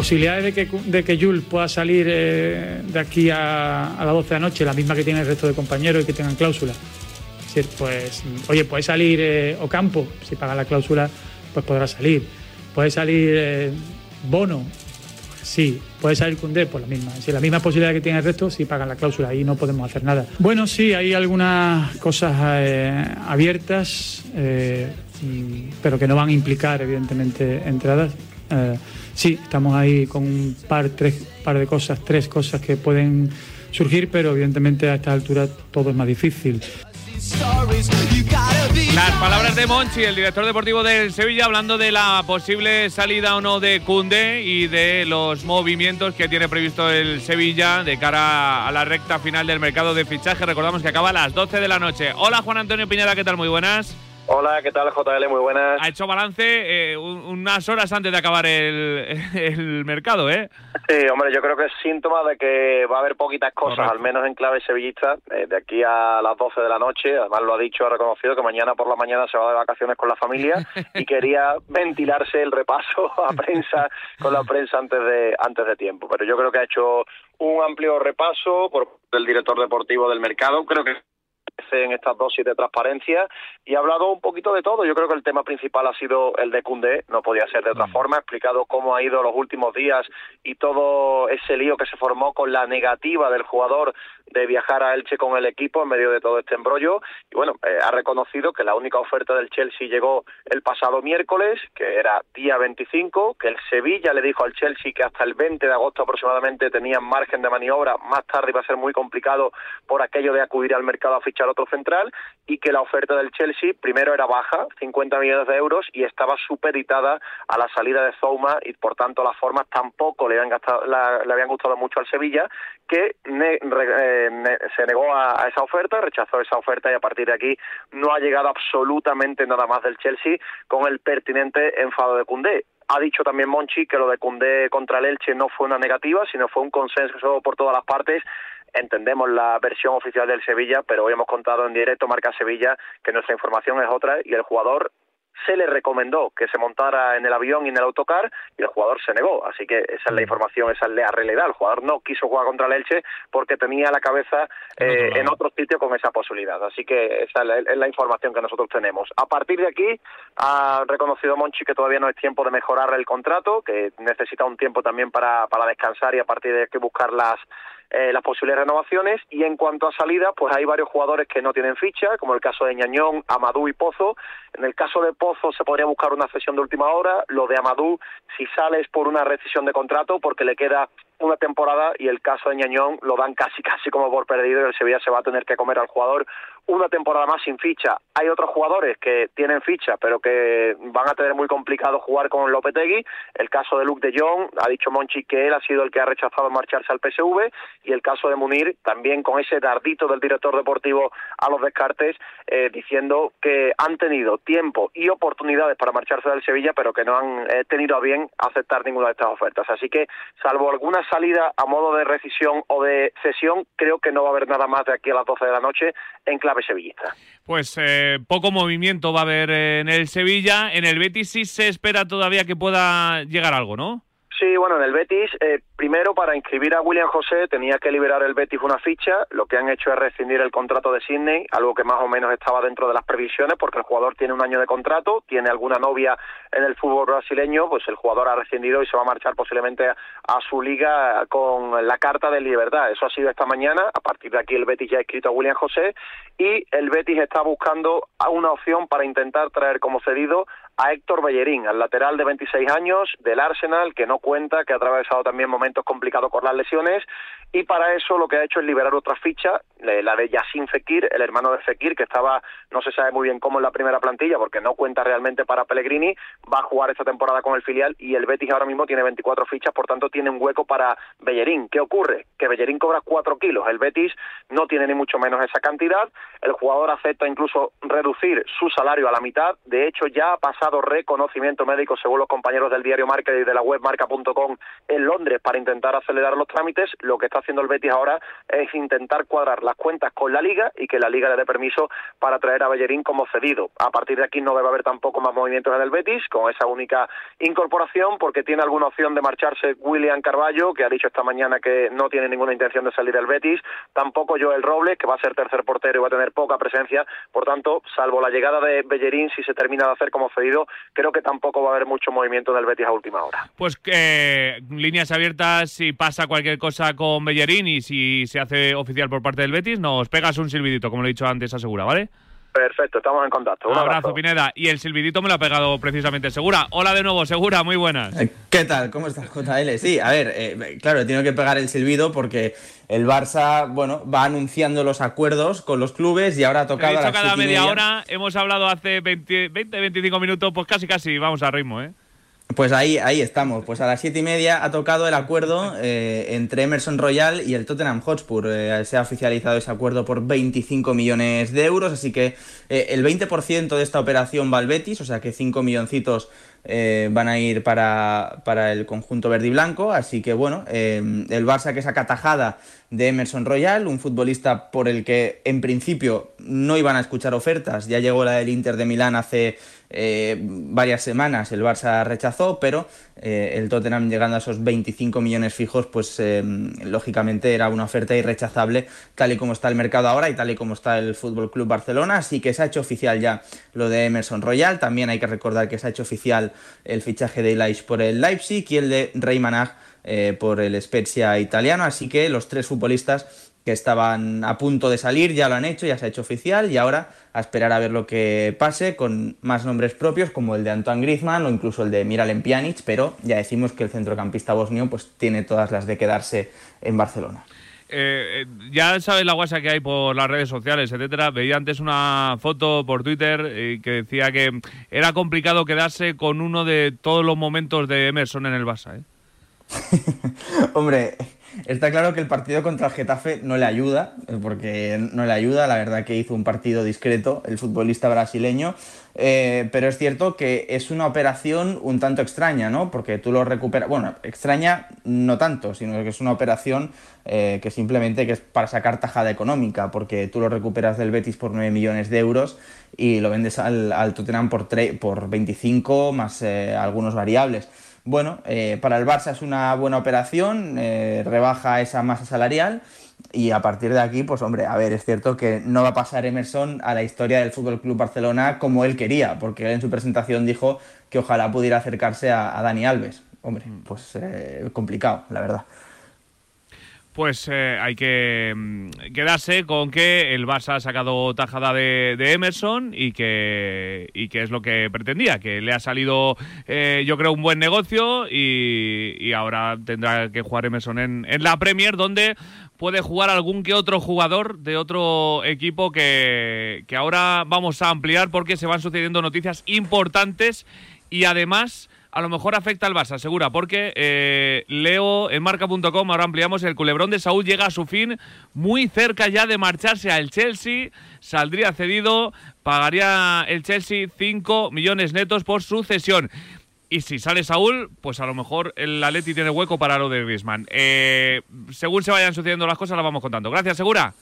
Posibilidades de que, de que Jules pueda salir eh, de aquí a, a las 12 de la noche, la misma que tiene el resto de compañeros y que tengan cláusula decir, pues, oye, puede salir eh, Ocampo, si paga la cláusula, pues podrá salir. Puede salir eh, Bono, sí. Puede salir Cundé, pues la misma. Si la misma posibilidad que tiene el resto, si pagan la cláusula, ahí no podemos hacer nada. Bueno, sí, hay algunas cosas eh, abiertas, pero que no van a implicar, evidentemente, entradas. Sí, estamos ahí con un par, tres, par de cosas, tres cosas que pueden surgir, pero evidentemente a esta altura todo es más difícil. Las palabras de Monchi, el director deportivo del Sevilla, hablando de la posible salida o no de Cunde y de los movimientos que tiene previsto el Sevilla de cara a la recta final del mercado de fichaje. Recordamos que acaba a las 12 de la noche. Hola Juan Antonio Piñera, ¿qué tal? Muy buenas. Hola, ¿qué tal JL? Muy buenas. Ha hecho balance eh, unas horas antes de acabar el, mercado, ¿eh? Sí, hombre, yo creo que es síntoma de que va a haber poquitas cosas, al menos en clave sevillista, eh, de aquí a las 12 de la noche. Además lo ha dicho, ha reconocido que mañana por la mañana se va de vacaciones con la familia y quería ventilarse el repaso a prensa con la prensa antes de antes de tiempo. Pero yo creo que ha hecho un amplio repaso por el director deportivo del mercado. Creo que en estas dosis de transparencia y ha hablado un poquito de todo. Yo creo que el tema principal ha sido el de Cundé, no podía ser de otra mm. forma. Ha explicado cómo ha ido los últimos días y todo ese lío que se formó con la negativa del jugador de viajar a Elche con el equipo en medio de todo este embrollo. Y bueno, eh, ha reconocido que la única oferta del Chelsea llegó el pasado miércoles, que era día 25, que el Sevilla le dijo al Chelsea que hasta el 20 de agosto aproximadamente tenían margen de maniobra, más tarde iba a ser muy complicado por aquello de acudir al mercado a fichar otro central, y que la oferta del Chelsea primero era baja, 50 millones de euros, y estaba supeditada a la salida de Zouma, y por tanto las formas tampoco le habían, gastado, le habían gustado mucho al Sevilla, que eh, se negó a, esa oferta, rechazó esa oferta y a partir de aquí no ha llegado absolutamente nada más del Chelsea con el pertinente enfado de Cundé. Ha dicho también Monchi que lo de Cundé contra el Elche no fue una negativa, sino fue un consenso por todas las partes entendemos la versión oficial del Sevilla, pero hoy hemos contado en directo Marca Sevilla que nuestra información es otra y el jugador se le recomendó que se montara en el avión y en el autocar y el jugador se negó. Así que esa es la mm. información, esa es la realidad. El jugador no quiso jugar contra el Elche porque tenía la cabeza eh, en otro sitio con esa posibilidad. Así que esa es la, información que nosotros tenemos. A partir de aquí ha reconocido Monchi que todavía no es tiempo de mejorar el contrato, que necesita un tiempo también para, para descansar y a partir de aquí buscar las eh, las posibles renovaciones y en cuanto a salida, pues hay varios jugadores que no tienen ficha, como el caso de Ñañón, Amadú y Pozo. En el caso de Pozo se podría buscar una cesión de última hora, lo de Amadú si sales por una rescisión de contrato porque le queda una temporada y el caso de Ñañón lo dan casi casi como por perdido y el Sevilla se va a tener que comer al jugador una temporada más sin ficha. Hay otros jugadores que tienen ficha pero que van a tener muy complicado jugar con Lopetegui. El caso de Luke de Jong, ha dicho Monchi que él ha sido el que ha rechazado marcharse al PSV y el caso de Munir también con ese dardito del director deportivo a los descartes eh, diciendo que han tenido tiempo y oportunidades para marcharse del Sevilla pero que no han eh, tenido a bien aceptar ninguna de estas ofertas. Así que salvo algunas salida a modo de rescisión o de cesión, creo que no va a haber nada más de aquí a las 12 de la noche en clave sevillista. Pues eh, poco movimiento va a haber en el Sevilla. En el Betis se espera todavía que pueda llegar algo, ¿no? Sí, bueno, en el Betis, eh, primero para inscribir a William José tenía que liberar el Betis una ficha. Lo que han hecho es rescindir el contrato de Sydney, algo que más o menos estaba dentro de las previsiones, porque el jugador tiene un año de contrato, tiene alguna novia en el fútbol brasileño, pues el jugador ha rescindido y se va a marchar posiblemente a su liga con la carta de libertad. Eso ha sido esta mañana. A partir de aquí el Betis ya ha escrito a William José y el Betis está buscando una opción para intentar traer como cedido a Héctor Bellerín, al lateral de 26 años del Arsenal, que no cuenta, que ha atravesado también momentos complicados con las lesiones, y para eso lo que ha hecho es liberar otra ficha, la de Yassin Fekir, el hermano de Fekir, que estaba, no se sabe muy bien cómo en la primera plantilla, porque no cuenta realmente para Pellegrini, va a jugar esta temporada con el filial y el Betis ahora mismo tiene 24 fichas, por tanto tiene un hueco para Bellerín. ¿Qué ocurre? Que Bellerín cobra 4 kilos, el Betis no tiene ni mucho menos esa cantidad, el jugador acepta incluso reducir su salario a la mitad, de hecho ya ha pasado reconocimiento médico según los compañeros del diario Marca y de la web marca.com en Londres para intentar acelerar los trámites, lo que está haciendo el Betis ahora es intentar cuadrar las cuentas con la Liga y que la Liga le dé permiso para traer a Bellerín como cedido. A partir de aquí no debe haber tampoco más movimientos en el Betis con esa única incorporación porque tiene alguna opción de marcharse William Carballo, que ha dicho esta mañana que no tiene ninguna intención de salir del Betis, tampoco Joel Robles, que va a ser tercer portero y va a tener poca presencia, por tanto, salvo la llegada de Bellerín, si se termina de hacer como cedido, creo que tampoco va a haber mucho movimiento en el Betis a última hora. Pues que líneas abiertas, si pasa cualquier cosa con Bellerín y si se hace oficial por parte del Betis, nos pegas un silbidito, como lo he dicho antes, asegura, ¿vale? Perfecto, estamos en contacto. Un, abrazo, Pineda. Y el silbidito me lo ha pegado precisamente Segura. Hola de nuevo, Segura, muy buenas. Eh, ¿Qué tal? ¿Cómo estás, JL? Sí, a ver, eh, claro, he tenido que pegar el silbido porque el Barça, bueno, va anunciando los acuerdos con los clubes y ahora ha tocado He dicho cada media hora, hemos hablado hace 20, 20, 25 minutos, pues casi, casi, vamos a ritmo, ¿eh? Pues ahí, ahí estamos. Pues a las siete y media ha tocado el acuerdo eh, entre Emerson Royal y el Tottenham Hotspur. Eh, se ha oficializado ese acuerdo por 25 millones de euros, así que eh, el 20% de esta operación va al Betis, o sea que 5 milloncitos van a ir para, para, el conjunto verde y blanco. Así que bueno, el Barça que saca tajada de Emerson Royal, un futbolista por el que en principio no iban a escuchar ofertas. Ya llegó la del Inter de Milán hace eh, varias semanas el Barça rechazó, pero eh, el Tottenham llegando a esos 25 millones fijos, pues eh, lógicamente era una oferta irrechazable tal y como está el mercado ahora y tal y como está el Fútbol Club Barcelona. Así que se ha hecho oficial ya lo de Emerson Royal. También hay que recordar que se ha hecho oficial el fichaje de Elias por el Leipzig y el de Rey Manag por el Spezia italiano. Así que los tres futbolistas que estaban a punto de salir, ya lo han hecho, ya se ha hecho oficial y ahora a esperar a ver lo que pase con más nombres propios como el de Antoine Griezmann o incluso el de Miralem Pjanic, pero ya decimos que el centrocampista bosnio pues tiene todas las de quedarse en Barcelona. Eh, eh, ya sabes la guasa que hay por las redes sociales, etcétera. Veía antes una foto por Twitter eh, que decía que era complicado quedarse con uno de todos los momentos de Emerson en el Barça. Hombre, Está claro que el partido contra el Getafe no le ayuda, eh, porque no le ayuda, la verdad que hizo un partido discreto el futbolista brasileño, eh, pero es cierto que es una operación un tanto extraña, ¿no? Porque tú lo recuperas, bueno, extraña no tanto, sino que es una operación eh, que simplemente que es para sacar tajada económica, porque tú lo recuperas del Betis por 9 millones de euros y lo vendes al, al Tottenham por, por 25 más algunos variables bueno, eh, para el Barça es una buena operación, eh, rebaja esa masa salarial y a partir de aquí, pues hombre, a ver, es cierto que no va a pasar Emerson a la historia del Fútbol Club Barcelona como él quería, porque él en su presentación dijo que ojalá pudiera acercarse a, Dani Alves. Hombre, mm. pues eh, complicado, la verdad pues eh, hay que mm, quedarse con que el Barça ha sacado tajada de, Emerson y que, y que es lo que pretendía, que le ha salido eh, yo creo un buen negocio y, ahora tendrá que jugar Emerson en, en, la Premier donde puede jugar algún que otro jugador de otro equipo que, que ahora vamos a ampliar porque se van sucediendo noticias importantes y además a lo mejor afecta al Barça, segura, porque eh, leo en marca.com, ahora ampliamos, el culebrón de Saúl llega a su fin, muy cerca ya de marcharse al Chelsea, saldría cedido, pagaría el Chelsea 5 millones netos por su cesión. Y si sale Saúl, pues a lo mejor el Atleti tiene hueco para lo de Griezmann. Eh, según se vayan sucediendo las cosas, las vamos contando. Gracias, Segura.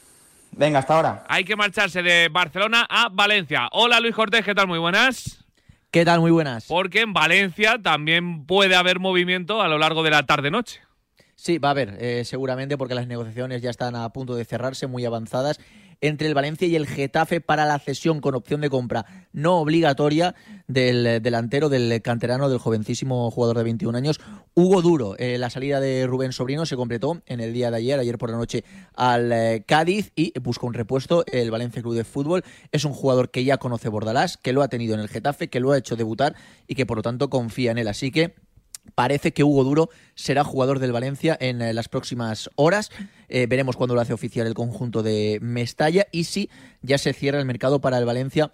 Venga, hasta ahora. Hay que marcharse de Barcelona a Valencia. Hola, Luis Cortés, ¿qué tal? Muy buenas. ¿Qué tal? Muy buenas. Porque en Valencia también puede haber movimiento a lo largo de la tarde-noche. Sí, va a haber, eh, seguramente, porque las negociaciones ya están a punto de cerrarse, muy avanzadas. Entre el Valencia y el Getafe para la cesión con opción de compra no obligatoria del delantero, del canterano, del jovencísimo jugador de 21 años, Hugo Duro. Eh, la salida de Rubén Sobrino se completó en el día de ayer, ayer por la noche, al eh, Cádiz y busca un repuesto. El Valencia Club de Fútbol es un jugador que ya conoce Bordalás, que lo ha tenido en el Getafe, que lo ha hecho debutar y que por lo tanto confía en él. Así que Parece que Hugo Duro será jugador del Valencia en eh, las próximas horas. Eh, veremos cuándo lo hace oficial el conjunto de Mestalla y si ya se cierra el mercado para el Valencia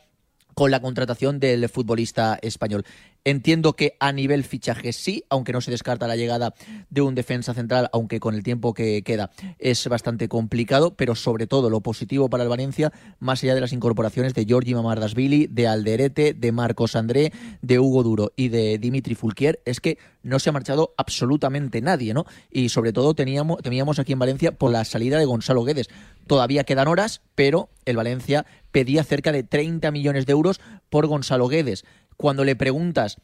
con la contratación del futbolista español. Entiendo que a nivel fichaje sí, aunque no se descarta la llegada de un defensa central, aunque con el tiempo que queda es bastante complicado, pero sobre todo lo positivo para el Valencia, más allá de las incorporaciones de Giorgi Mamardasvili, de Alderete, de Marcos André, de Hugo Duro y de Dimitri Fulquier, es que no se ha marchado absolutamente nadie, ¿no? Y sobre todo teníamos, teníamos aquí en Valencia por la salida de Gonzalo Guedes. Todavía quedan horas, pero el Valencia pedía cerca de 30 millones de euros por Gonzalo Guedes cuando le preguntas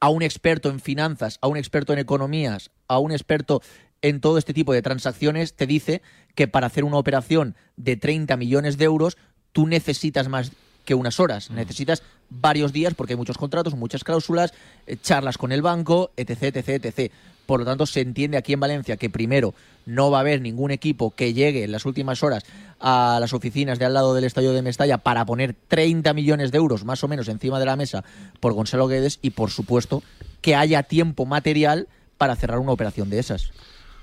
a un experto en finanzas, a un experto en economías, a un experto en todo este tipo de transacciones, te dice que para hacer una operación de 30 millones de euros, tú necesitas más que unas horas, necesitas varios días porque hay muchos contratos, muchas cláusulas, eh, charlas con el banco, etc, etc, etc. Por lo tanto, se entiende aquí en Valencia que primero no va a haber ningún equipo que llegue en las últimas horas a las oficinas de al lado del estadio de Mestalla para poner 30 millones de euros más o menos encima de la mesa por Gonzalo Guedes y, por supuesto, que haya tiempo material para cerrar una operación de esas.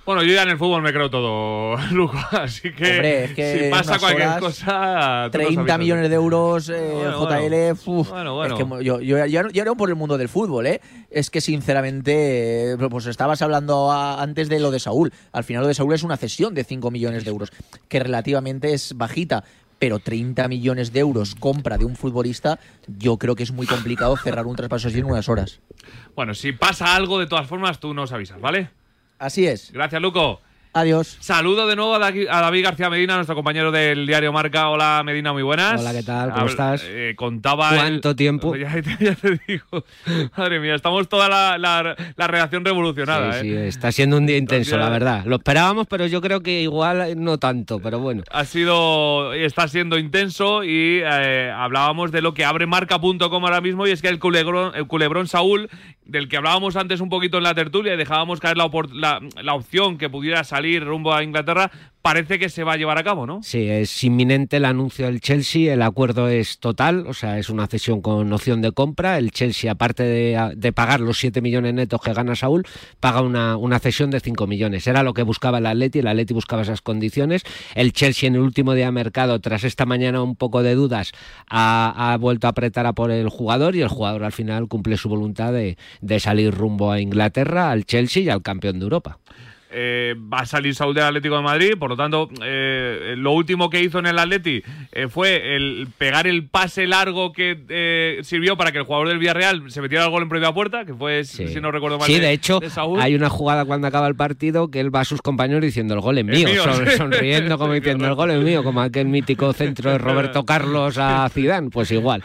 Bueno, yo ya en el fútbol me creo todo, Luco, así que, si pasa cualquier cosa... 30 millones de euros, eh, JL, bueno. es que yo, yo, ya, no, por el mundo del fútbol, ¿eh? Es que sinceramente, eh, pues estabas hablando antes de lo de Saúl. Al final lo de Saúl es una cesión de 5 millones de euros, que relativamente es bajita pero 30 millones de euros compra de un futbolista, yo creo que es muy complicado cerrar un traspaso así en unas horas. Bueno, si pasa algo, de todas formas, tú nos avisas, ¿vale? Así es. Gracias, Luco. Adiós. Saludo de nuevo a David García Medina, nuestro compañero del diario Marca. Hola, Medina, muy buenas. Hola, ¿qué tal? ¿Cómo estás? Eh, contaba. ¿Cuánto tiempo? Ya, te digo. Madre mía, estamos toda la, la, redacción revolucionada. Sí, ¿eh? sí, está siendo un día intenso, la verdad. Lo esperábamos, pero yo creo que igual no tanto, pero bueno. Ha sido. Está siendo intenso y eh, hablábamos de lo que abre marca.com ahora mismo y es que el culebrón, el culebrón Saúl, del que hablábamos antes un poquito en la tertulia y dejábamos caer la, la, la opción que pudiera salir rumbo a Inglaterra, parece que se va a llevar a cabo, ¿no? Sí, es inminente el anuncio del Chelsea, el acuerdo es total, o sea, es una cesión con opción de compra. El Chelsea, aparte de, pagar los 7 millones netos que gana Saúl, paga una, una cesión de 5 millones. Era lo que buscaba el Atleti, el Atleti buscaba esas condiciones. El Chelsea en el último día de mercado, tras esta mañana un poco de dudas, ha, vuelto a apretar a por el jugador y el jugador al final cumple su voluntad de, de salir rumbo a Inglaterra, al Chelsea y al campeón de Europa. Eh, va a salir Saúl del Atlético de Madrid, por lo tanto, eh, lo último que hizo en el Atleti eh, fue el pegar el pase largo que sirvió para que el jugador del Villarreal se metiera el gol en primera puerta, que fue, si no recuerdo mal, Sí, de, hecho, hay una jugada cuando acaba el partido que él va a sus compañeros diciendo el gol es mío, sonriendo como diciendo el gol es mío, como aquel mítico centro de Roberto Carlos a Zidane, pues igual.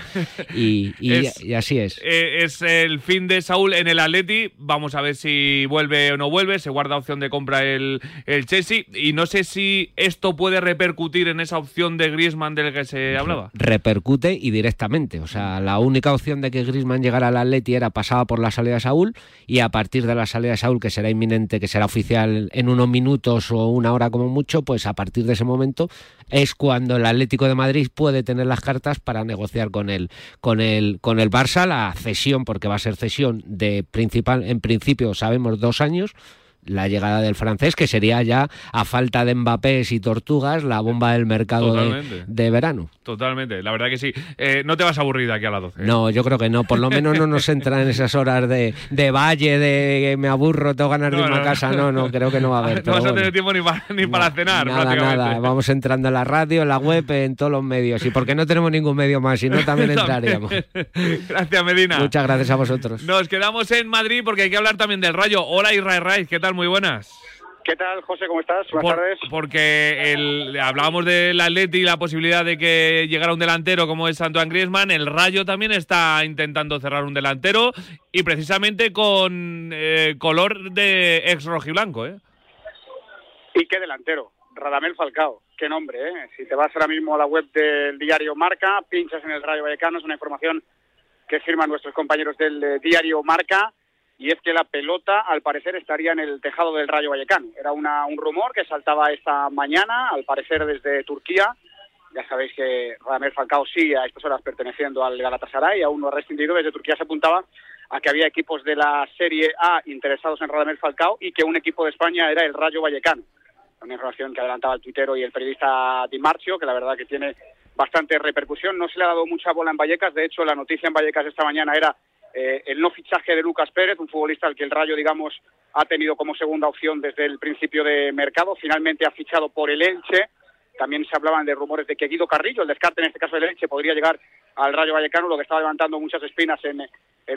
Y, y así es. es el fin de Saúl en el Atleti, vamos a ver si vuelve o no vuelve, se guarda opción de compra el, el Chelsea. Y no sé si esto puede repercutir en esa opción de Griezmann del que se hablaba. Repercute y directamente. O sea, la única opción de que Griezmann llegara al Atleti era pasaba por la salida de Saúl y a partir de la salida de Saúl, que será inminente, que será oficial en unos minutos o una hora como mucho, pues a partir de ese momento es cuando el Atlético de Madrid puede tener las cartas para negociar con el, con el, con el Barça la cesión, porque va a ser cesión de principal, en principio sabemos dos años, la llegada del francés, que sería ya, a falta de Mbappé y Tortugas, la bomba del mercado de, verano. Totalmente, la verdad que sí. Eh, no te vas a aburrir de aquí a las 12. ¿eh? No, yo creo que no. Por lo menos no nos entra en esas horas de, de valle, de me aburro, tengo ganas de irme a casa. No, no, creo que no va a haber. No vas a tener tiempo ni para, ni para cenar, nada, Nada. Vamos entrando en la radio, en la web, en todos los medios. Y porque no tenemos ningún medio más, y no también entraríamos. gracias, Medina. Muchas gracias a vosotros. Nos quedamos en Madrid porque hay que hablar también del Rayo. Hola, Israel Raiz, ¿qué tal? Muy buenas. ¿Qué tal, José? ¿Cómo estás? Buenas tardes. Porque el, hablábamos del Atleti y la posibilidad de que llegara un delantero como es Antoine Griezmann. El Rayo también está intentando cerrar un delantero y precisamente con eh, color de ex rojiblanco, ¿eh? ¿Y qué delantero? Radamel Falcao. Qué nombre, ¿eh? Si te vas ahora mismo a la web del diario Marca, pinchas en el Rayo Vallecano, es una información que firman nuestros compañeros del eh, diario Marca, y es que la pelota, al parecer, estaría en el tejado del Rayo Vallecano. Era una, un rumor que saltaba esta mañana, al parecer desde Turquía. Ya sabéis que Radamel Falcao sigue a estas horas perteneciendo al Galatasaray, aún no ha rescindido. Desde Turquía se apuntaba a que había equipos de la Serie A interesados en Radamel Falcao y que un equipo de España era el Rayo Vallecano una información que adelantaba el tuitero y el periodista Di Marcio, que la verdad que tiene bastante repercusión. No se le ha dado mucha bola en Vallecas, de hecho la noticia en Vallecas esta mañana era eh, el no fichaje de Lucas Pérez, un futbolista al que el Rayo, digamos, ha tenido como segunda opción desde el principio de mercado. Finalmente ha fichado por el Elche. También se hablaban de rumores de que Guido Carrillo, el descarte en este caso del Elche, podría llegar al Rayo Vallecano, lo que estaba levantando muchas espinas en,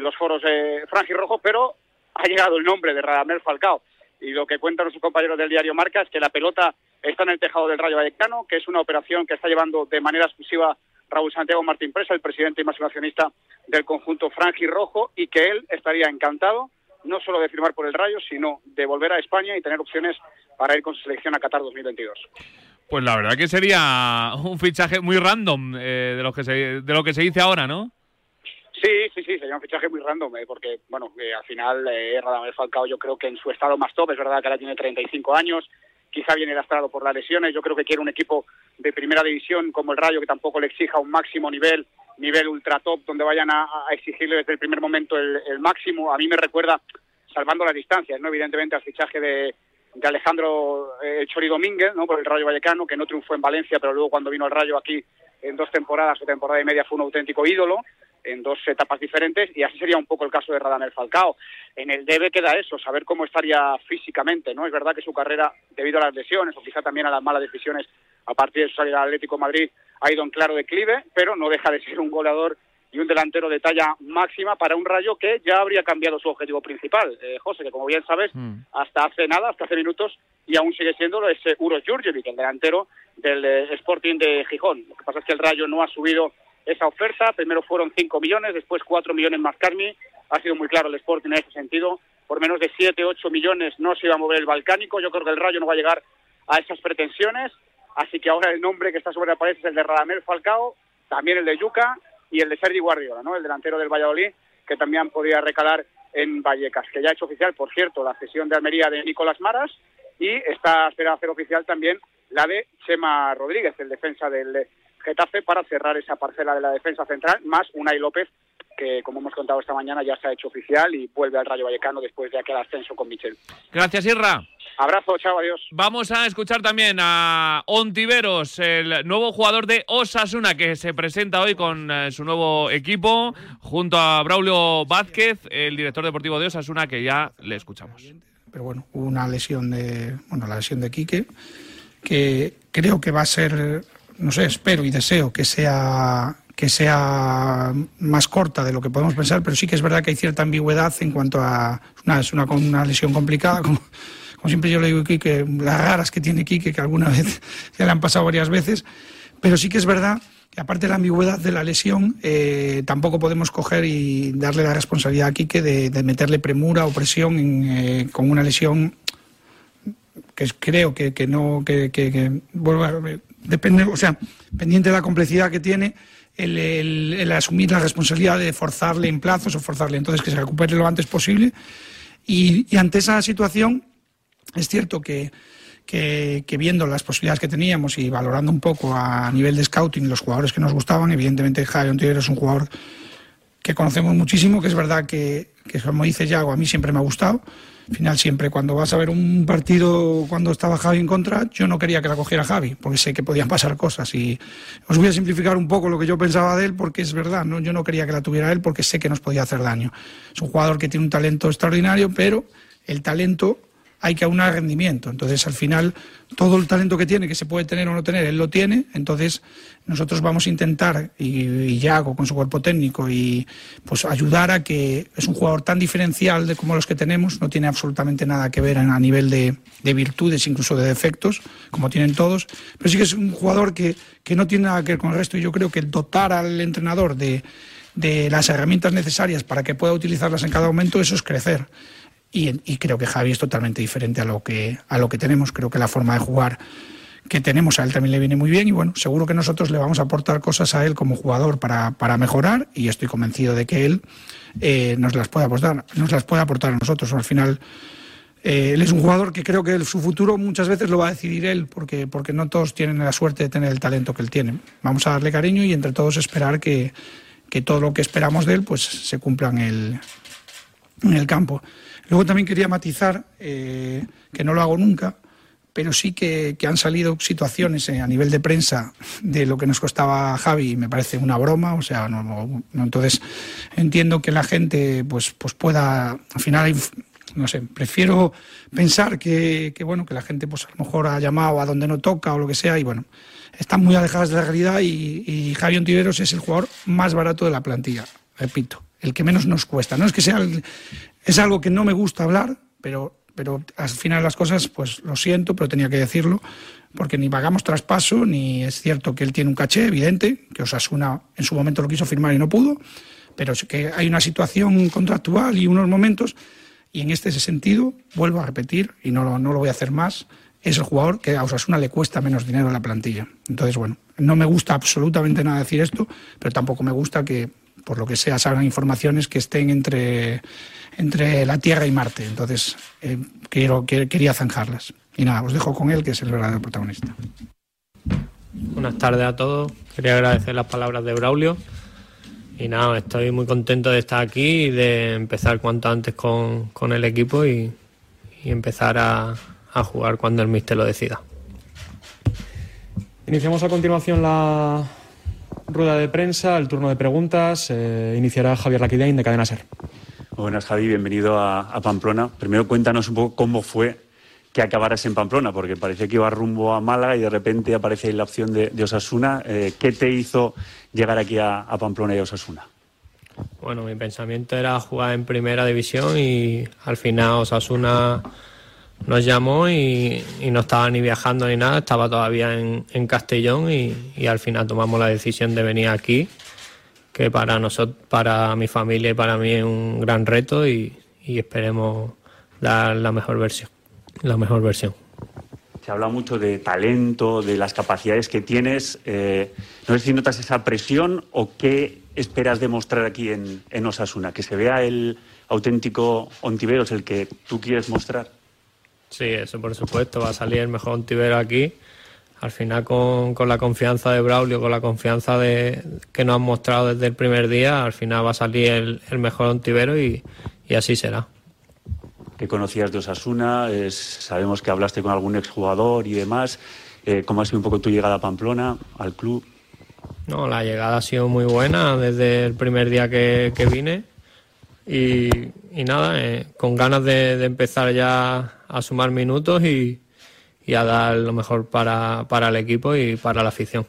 los foros eh, franjirrojos, pero ha llegado el nombre de Radamel Falcao y lo que cuentan sus compañeros del diario Marca es que la pelota está en el tejado del Rayo Vallecano, que es una operación que está llevando de manera exclusiva Raúl Santiago Martín Presa, el presidente y máximo accionista del conjunto Rojo, y que él estaría encantado no solo de firmar por el Rayo, sino de volver a España y tener opciones para ir con su selección a Qatar 2022. Pues la verdad que sería un fichaje muy random eh, de, lo que se, de lo que se dice ahora, ¿no? Sí, sí, sí, sería un fichaje muy random, eh, porque, bueno, eh, al final eh, Radamel Falcao yo creo que en su estado más top, es verdad que ahora tiene 35 años, quizá viene lastrado por las lesiones, yo creo que quiere un equipo de primera división como el Rayo que tampoco le exija un máximo nivel, nivel ultra top, donde vayan a, exigirle desde el primer momento el, máximo. A mí me recuerda, salvando las distancias, ¿no? evidentemente al fichaje de, de Alejandro eh, Chori ¿no? por el Rayo Vallecano, que no triunfó en Valencia, pero luego cuando vino al Rayo aquí en dos temporadas o temporada y media fue un auténtico ídolo en dos etapas diferentes y así sería un poco el caso de Radamel Falcao. En el debe queda eso, saber cómo estaría físicamente, ¿no? Es verdad que su carrera, debido a las lesiones o quizá también a las malas decisiones a partir de su salida al Atlético Madrid, ha ido en claro declive, pero no deja de ser un goleador y un delantero de talla máxima para un Rayo que ya habría cambiado su objetivo principal. Eh, José, que como bien sabes, mm. hasta hace nada, hasta hace minutos, y aún sigue siendo ese Uros Jurjevic, el delantero del eh, Sporting de Gijón. Lo que pasa es que el Rayo no ha subido esa oferta. Primero fueron 5 millones, después 4 millones más Carmi. Ha sido muy claro el Sporting en ese sentido. Por menos de 7, 8 millones no se iba a mover el Balcánico. Yo creo que el Rayo no va a llegar a esas pretensiones. Así que ahora el nombre que está sobre la pared es el de Radamel Falcao, también el de Yuca y el de Sergi Guardiola, ¿no? el delantero del Valladolid, que también podría recalar en Vallecas, que ya ha hecho oficial, por cierto, la cesión de Almería de Nicolás Maras y está a hacer oficial también la de Chema Rodríguez, el defensa del Getafe para cerrar esa parcela de la defensa central, más Unai López, que como hemos contado esta mañana ya se ha hecho oficial y vuelve al Rayo Vallecano después de aquel ascenso con Michel. Gracias, Irra. Abrazo, chao, adiós. Vamos a escuchar también a Ontiveros, el nuevo jugador de Osasuna, que se presenta hoy con eh, su nuevo equipo, junto a Braulio Vázquez, el director deportivo de Osasuna, que ya le escuchamos. Pero bueno, una lesión de, bueno, la lesión de Quique, que creo que va a ser no sé, espero y deseo que sea que sea más corta de lo que podemos pensar, pero sí que es verdad que hay cierta ambigüedad en cuanto a una, es una, una lesión complicada, como, siempre yo le digo a que las raras que tiene Quique, que alguna vez ya le han pasado varias veces, pero sí que es verdad que aparte de la ambigüedad de la lesión, eh, tampoco podemos coger y darle la responsabilidad a Quique de, meterle premura o presión eh, con una lesión que creo que, que no que, que depende, o sea, pendiente de la complejidad que tiene, el, asumir la responsabilidad de forzarle en plazos o forzarle entonces que se recupere lo antes posible. Y, ante esa situación, es cierto que, que, viendo las posibilidades que teníamos y valorando un poco a nivel de scouting los jugadores que nos gustaban, evidentemente Javier Ontiveros es un jugador que conocemos muchísimo, que es verdad que, que como dice Yago, a mí siempre me ha gustado al final siempre cuando vas a ver un partido cuando estaba Javi en contra, yo no quería que la cogiera Javi, porque sé que podían pasar cosas y os voy a simplificar un poco lo que yo pensaba de él porque es verdad, ¿no? yo no quería que la tuviera él porque sé que nos podía hacer daño. Es un jugador que tiene un talento extraordinario, pero el talento hay que aunar rendimiento. Entonces, al final, todo el talento que tiene, que se puede tener o no tener, él lo tiene. Entonces, nosotros vamos a intentar, y, ya hago con su cuerpo técnico, y pues ayudar a que es un jugador tan diferencial de como los que tenemos, no tiene absolutamente nada que ver a nivel de, virtudes, incluso de defectos, como tienen todos. Pero sí que es un jugador que, que no tiene nada que ver con el resto. Y yo creo que dotar al entrenador de de las herramientas necesarias para que pueda utilizarlas en cada momento, eso es crecer. Y, creo que Javi es totalmente diferente a lo que a lo que tenemos. Creo que la forma de jugar que tenemos a él también le viene muy bien y bueno, seguro que nosotros le vamos a aportar cosas a él como jugador para, para mejorar y estoy convencido de que él eh, nos las puede aportar, nos las puede aportar a nosotros. Al final eh, él es un jugador que creo que su futuro muchas veces lo va a decidir él, porque, porque no todos tienen la suerte de tener el talento que él tiene. Vamos a darle cariño y entre todos esperar que, que todo lo que esperamos de él pues se cumpla en el, en el campo. Luego también quería matizar, eh, que no lo hago nunca, pero sí que, han salido situaciones eh, a nivel de prensa de lo que nos costaba Javi y me parece una broma, o sea, no, entonces entiendo que la gente pues, pues pueda, al final no sé, prefiero pensar que, que, bueno, que la gente pues a lo mejor ha llamado a donde no toca o lo que sea y bueno, están muy alejadas de la realidad y, y Javi Ontiveros es el jugador más barato de la plantilla, repito, el que menos nos cuesta. No es que sea, el- es algo que no me gusta hablar, pero, pero al final las cosas, pues lo siento, pero tenía que decirlo, porque ni pagamos traspaso, ni es cierto que él tiene un caché evidente, que Osasuna en su momento lo quiso firmar y no pudo, pero que hay una situación contractual y unos momentos y en este sentido, vuelvo a repetir, y no lo, no lo voy a hacer más, es el jugador que a Osasuna le cuesta menos dinero en la plantilla. Entonces, bueno, no me gusta absolutamente nada decir esto, pero tampoco me gusta que, por lo que sea, salgan informaciones que estén entre, entre la Tierra y Marte. Entonces, eh, quiero, que- quería zanjarlas. Y nada, os dejo con él, que es el verdadero protagonista. Buenas tardes a todos. Quería agradecer las palabras de Braulio. Y nada, estoy muy contento de estar aquí y de empezar cuanto antes con, con el equipo y, y empezar a, a jugar cuando el míster lo decida. Iniciamos a continuación la rueda de prensa, el turno de preguntas. Eh, iniciará Javier Laquidain de Cadena Ser. Buenas, Javi, bienvenido a, a Pamplona. Primero cuéntanos un poco cómo fue que acabaras en Pamplona, porque parecía que iba rumbo a Málaga y de repente aparece ahí la opción de, de Osasuna. Eh, ¿Qué te hizo llegar aquí a, a Pamplona y a Osasuna? Bueno, mi pensamiento era jugar en primera división y al final Osasuna nos llamó y, no estaba ni viajando ni nada, estaba todavía en, Castellón y, al final tomamos la decisión de venir aquí, que para nosotros, para mi familia y para mí es un gran reto y, y esperemos dar la mejor versión, la mejor versión. Se habla mucho de talento, de las capacidades que tienes. Eh, no sé si notas esa presión o qué esperas demostrar aquí en, en Osasuna, que se vea el auténtico Ontiveros, el que tú quieres mostrar. Sí, eso por supuesto, va a salir el mejor Ontivero aquí. Al final con, con la confianza de Braulio, con la confianza de, que nos han mostrado desde el primer día, al final va a salir el, el mejor Ontivero y, y así será. que conocías de Osasuna, es- sabemos que hablaste con algún exjugador y demás. Eh, ¿Cómo ha sido un poco tu llegada a Pamplona, al club? No, la llegada ha sido muy buena desde el primer día que, que vine y, y nada, eh, con ganas de, de empezar ya a sumar minutos y, y a dar lo mejor para, para el equipo y para la afición.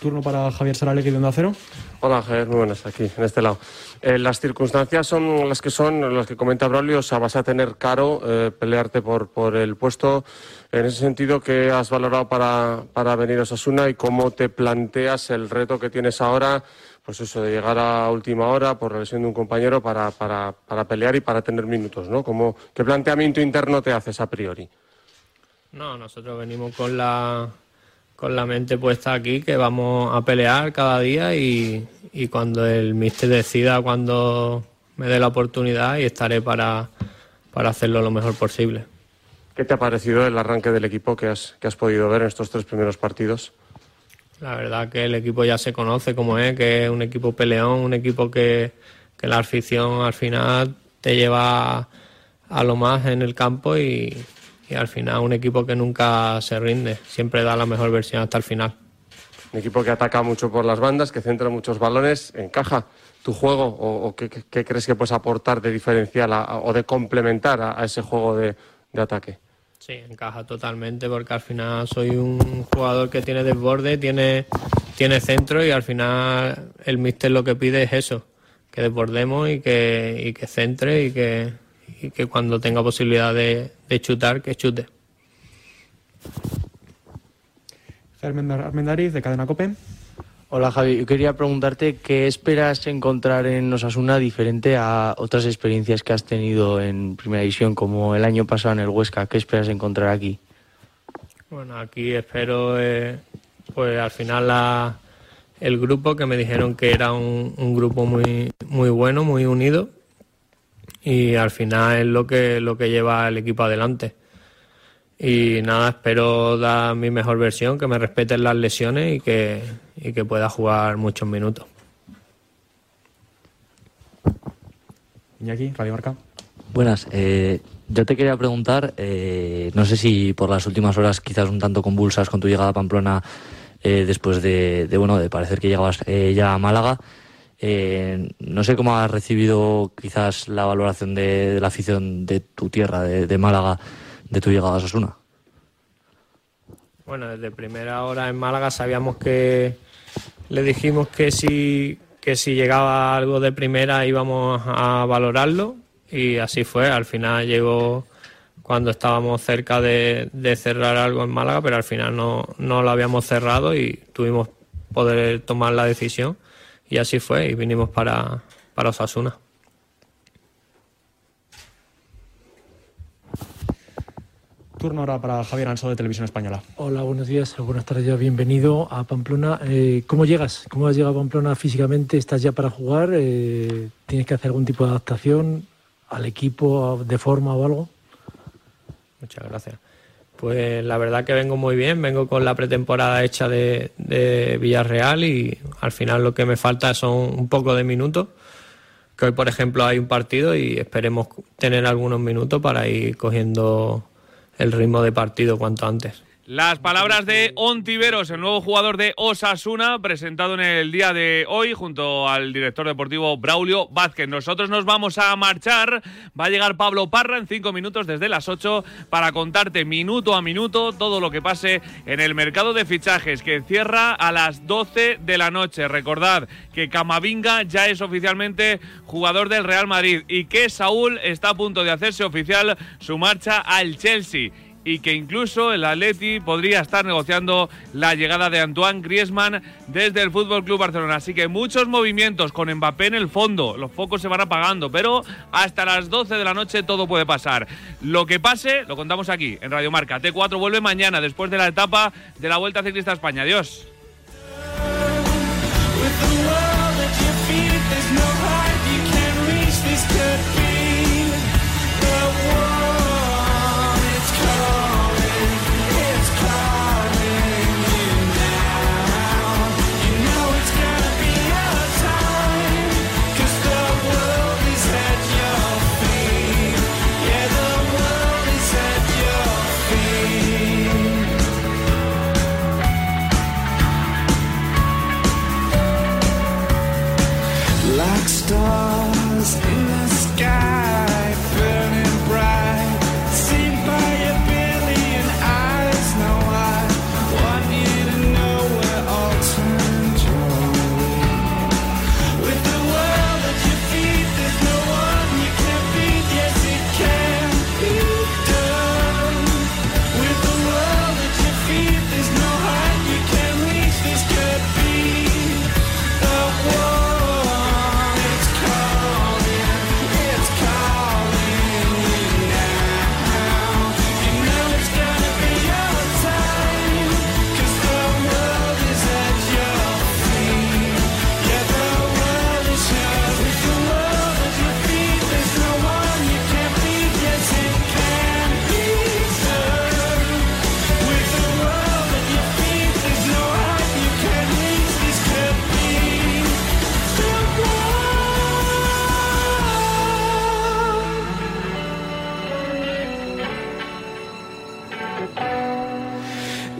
Turno para Javier Saralegui de Onda Cero. Hola, Javier, muy buenas, aquí, en este lado. Eh, las circunstancias son las que son, las que comenta Braulio, o sea, vas a tener caro eh, pelearte por, por el puesto. En ese sentido, ¿qué has valorado para, para venir a Osasuna y cómo te planteas el reto que tienes ahora? Pues eso, de llegar a última hora por la lesión de un compañero para, para, para pelear y para tener minutos, ¿no? ¿Cómo, ¿Qué planteamiento interno te haces a priori? No, nosotros venimos con la, con la mente puesta aquí, que vamos a pelear cada día y, y cuando el míster decida, cuando me dé la oportunidad y estaré para, para hacerlo lo mejor posible. ¿Qué te ha parecido el arranque del equipo que has, que has podido ver en estos tres primeros partidos? La verdad que el equipo ya se conoce como es, que es un equipo peleón, un equipo que, la afición al final te lleva a lo más en el campo y, al final un equipo que nunca se rinde, siempre da la mejor versión hasta el final. Un equipo que ataca mucho por las bandas, que centra muchos balones, encaja tu juego o, qué, crees que puedes aportar de diferencial o de complementar a, ese juego de ataque. Sí, encaja totalmente porque al final soy un jugador que tiene desborde, tiene, tiene centro y al final el míster lo que pide es eso, que desbordemos y que, y que centre y que, y que cuando tenga posibilidad de, de chutar, que chute. Germán Armendariz de Cadena Cope. Hola Javi, yo quería preguntarte qué esperas encontrar en Osasuna diferente a otras experiencias que has tenido en Primera División, como el año pasado en el Huesca. ¿Qué esperas encontrar aquí? Bueno, aquí espero, eh, pues al final la, el grupo que me dijeron que era un, un, grupo muy, muy bueno, muy unido y al final es lo que, lo que lleva el equipo adelante. Y nada, espero dar mi mejor versión, que me respeten las lesiones y que, y que pueda jugar muchos minutos. Iñaki, Radio Marca. Buenas, eh, yo te quería preguntar, eh, no sé si por las últimas horas quizás un tanto convulsas con tu llegada a Pamplona eh, después de, de, bueno, de parecer que llegabas eh, ya a Málaga, eh, no sé cómo has recibido quizás la valoración de, de la afición de tu tierra, de, de, Málaga, de tu llegada a Sasuna. Bueno, desde primera hora en Málaga sabíamos que le dijimos que si, que si llegaba algo de primera íbamos a valorarlo y así fue. Al final llegó cuando estábamos cerca de, de cerrar algo en Málaga, pero al final no, no lo habíamos cerrado y tuvimos poder tomar la decisión y así fue y vinimos para, para Osasuna. Turno ahora para Javier Anso de Televisión Española. Hola, buenos días, buenas tardes ya, bienvenido a Pamplona. Eh, ¿Cómo llegas? ¿Cómo has llegado a Pamplona físicamente? ¿Estás ya para jugar? Eh, ¿Tienes que hacer algún tipo de adaptación al equipo de forma o algo? Muchas gracias. Pues la verdad que vengo muy bien, vengo con la pretemporada hecha de, de, Villarreal y al final lo que me falta son un poco de minutos, que hoy por ejemplo hay un partido y esperemos tener algunos minutos para ir cogiendo el ritmo de partido cuanto antes. Las palabras de Ontiveros, el nuevo jugador de Osasuna, presentado en el día de hoy junto al director deportivo Braulio Vázquez. Nosotros nos vamos a marchar. Va a llegar Pablo Parra en cinco minutos desde las ocho para contarte minuto a minuto todo lo que pase en el mercado de fichajes que cierra a las doce de la noche. Recordad que Camavinga ya es oficialmente jugador del Real Madrid y que Saúl está a punto de hacerse oficial su marcha al Chelsea y que incluso el Atleti podría estar negociando la llegada de Antoine Griezmann desde el Fútbol Club Barcelona. Así que muchos movimientos con Mbappé en el fondo, los focos se van apagando, pero hasta las 12 de la noche todo puede pasar. Lo que pase lo contamos aquí en Radio Marca. T4 vuelve mañana después de la etapa de la Vuelta Ciclista a España. Adiós.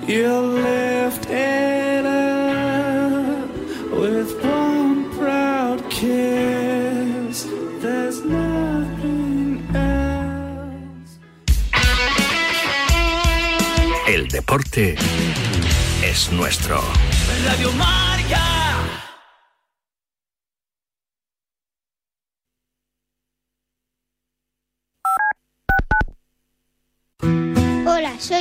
You lift it up with one proud kiss. There's nothing else. El deporte es nuestro. Radio.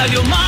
Radio Marca.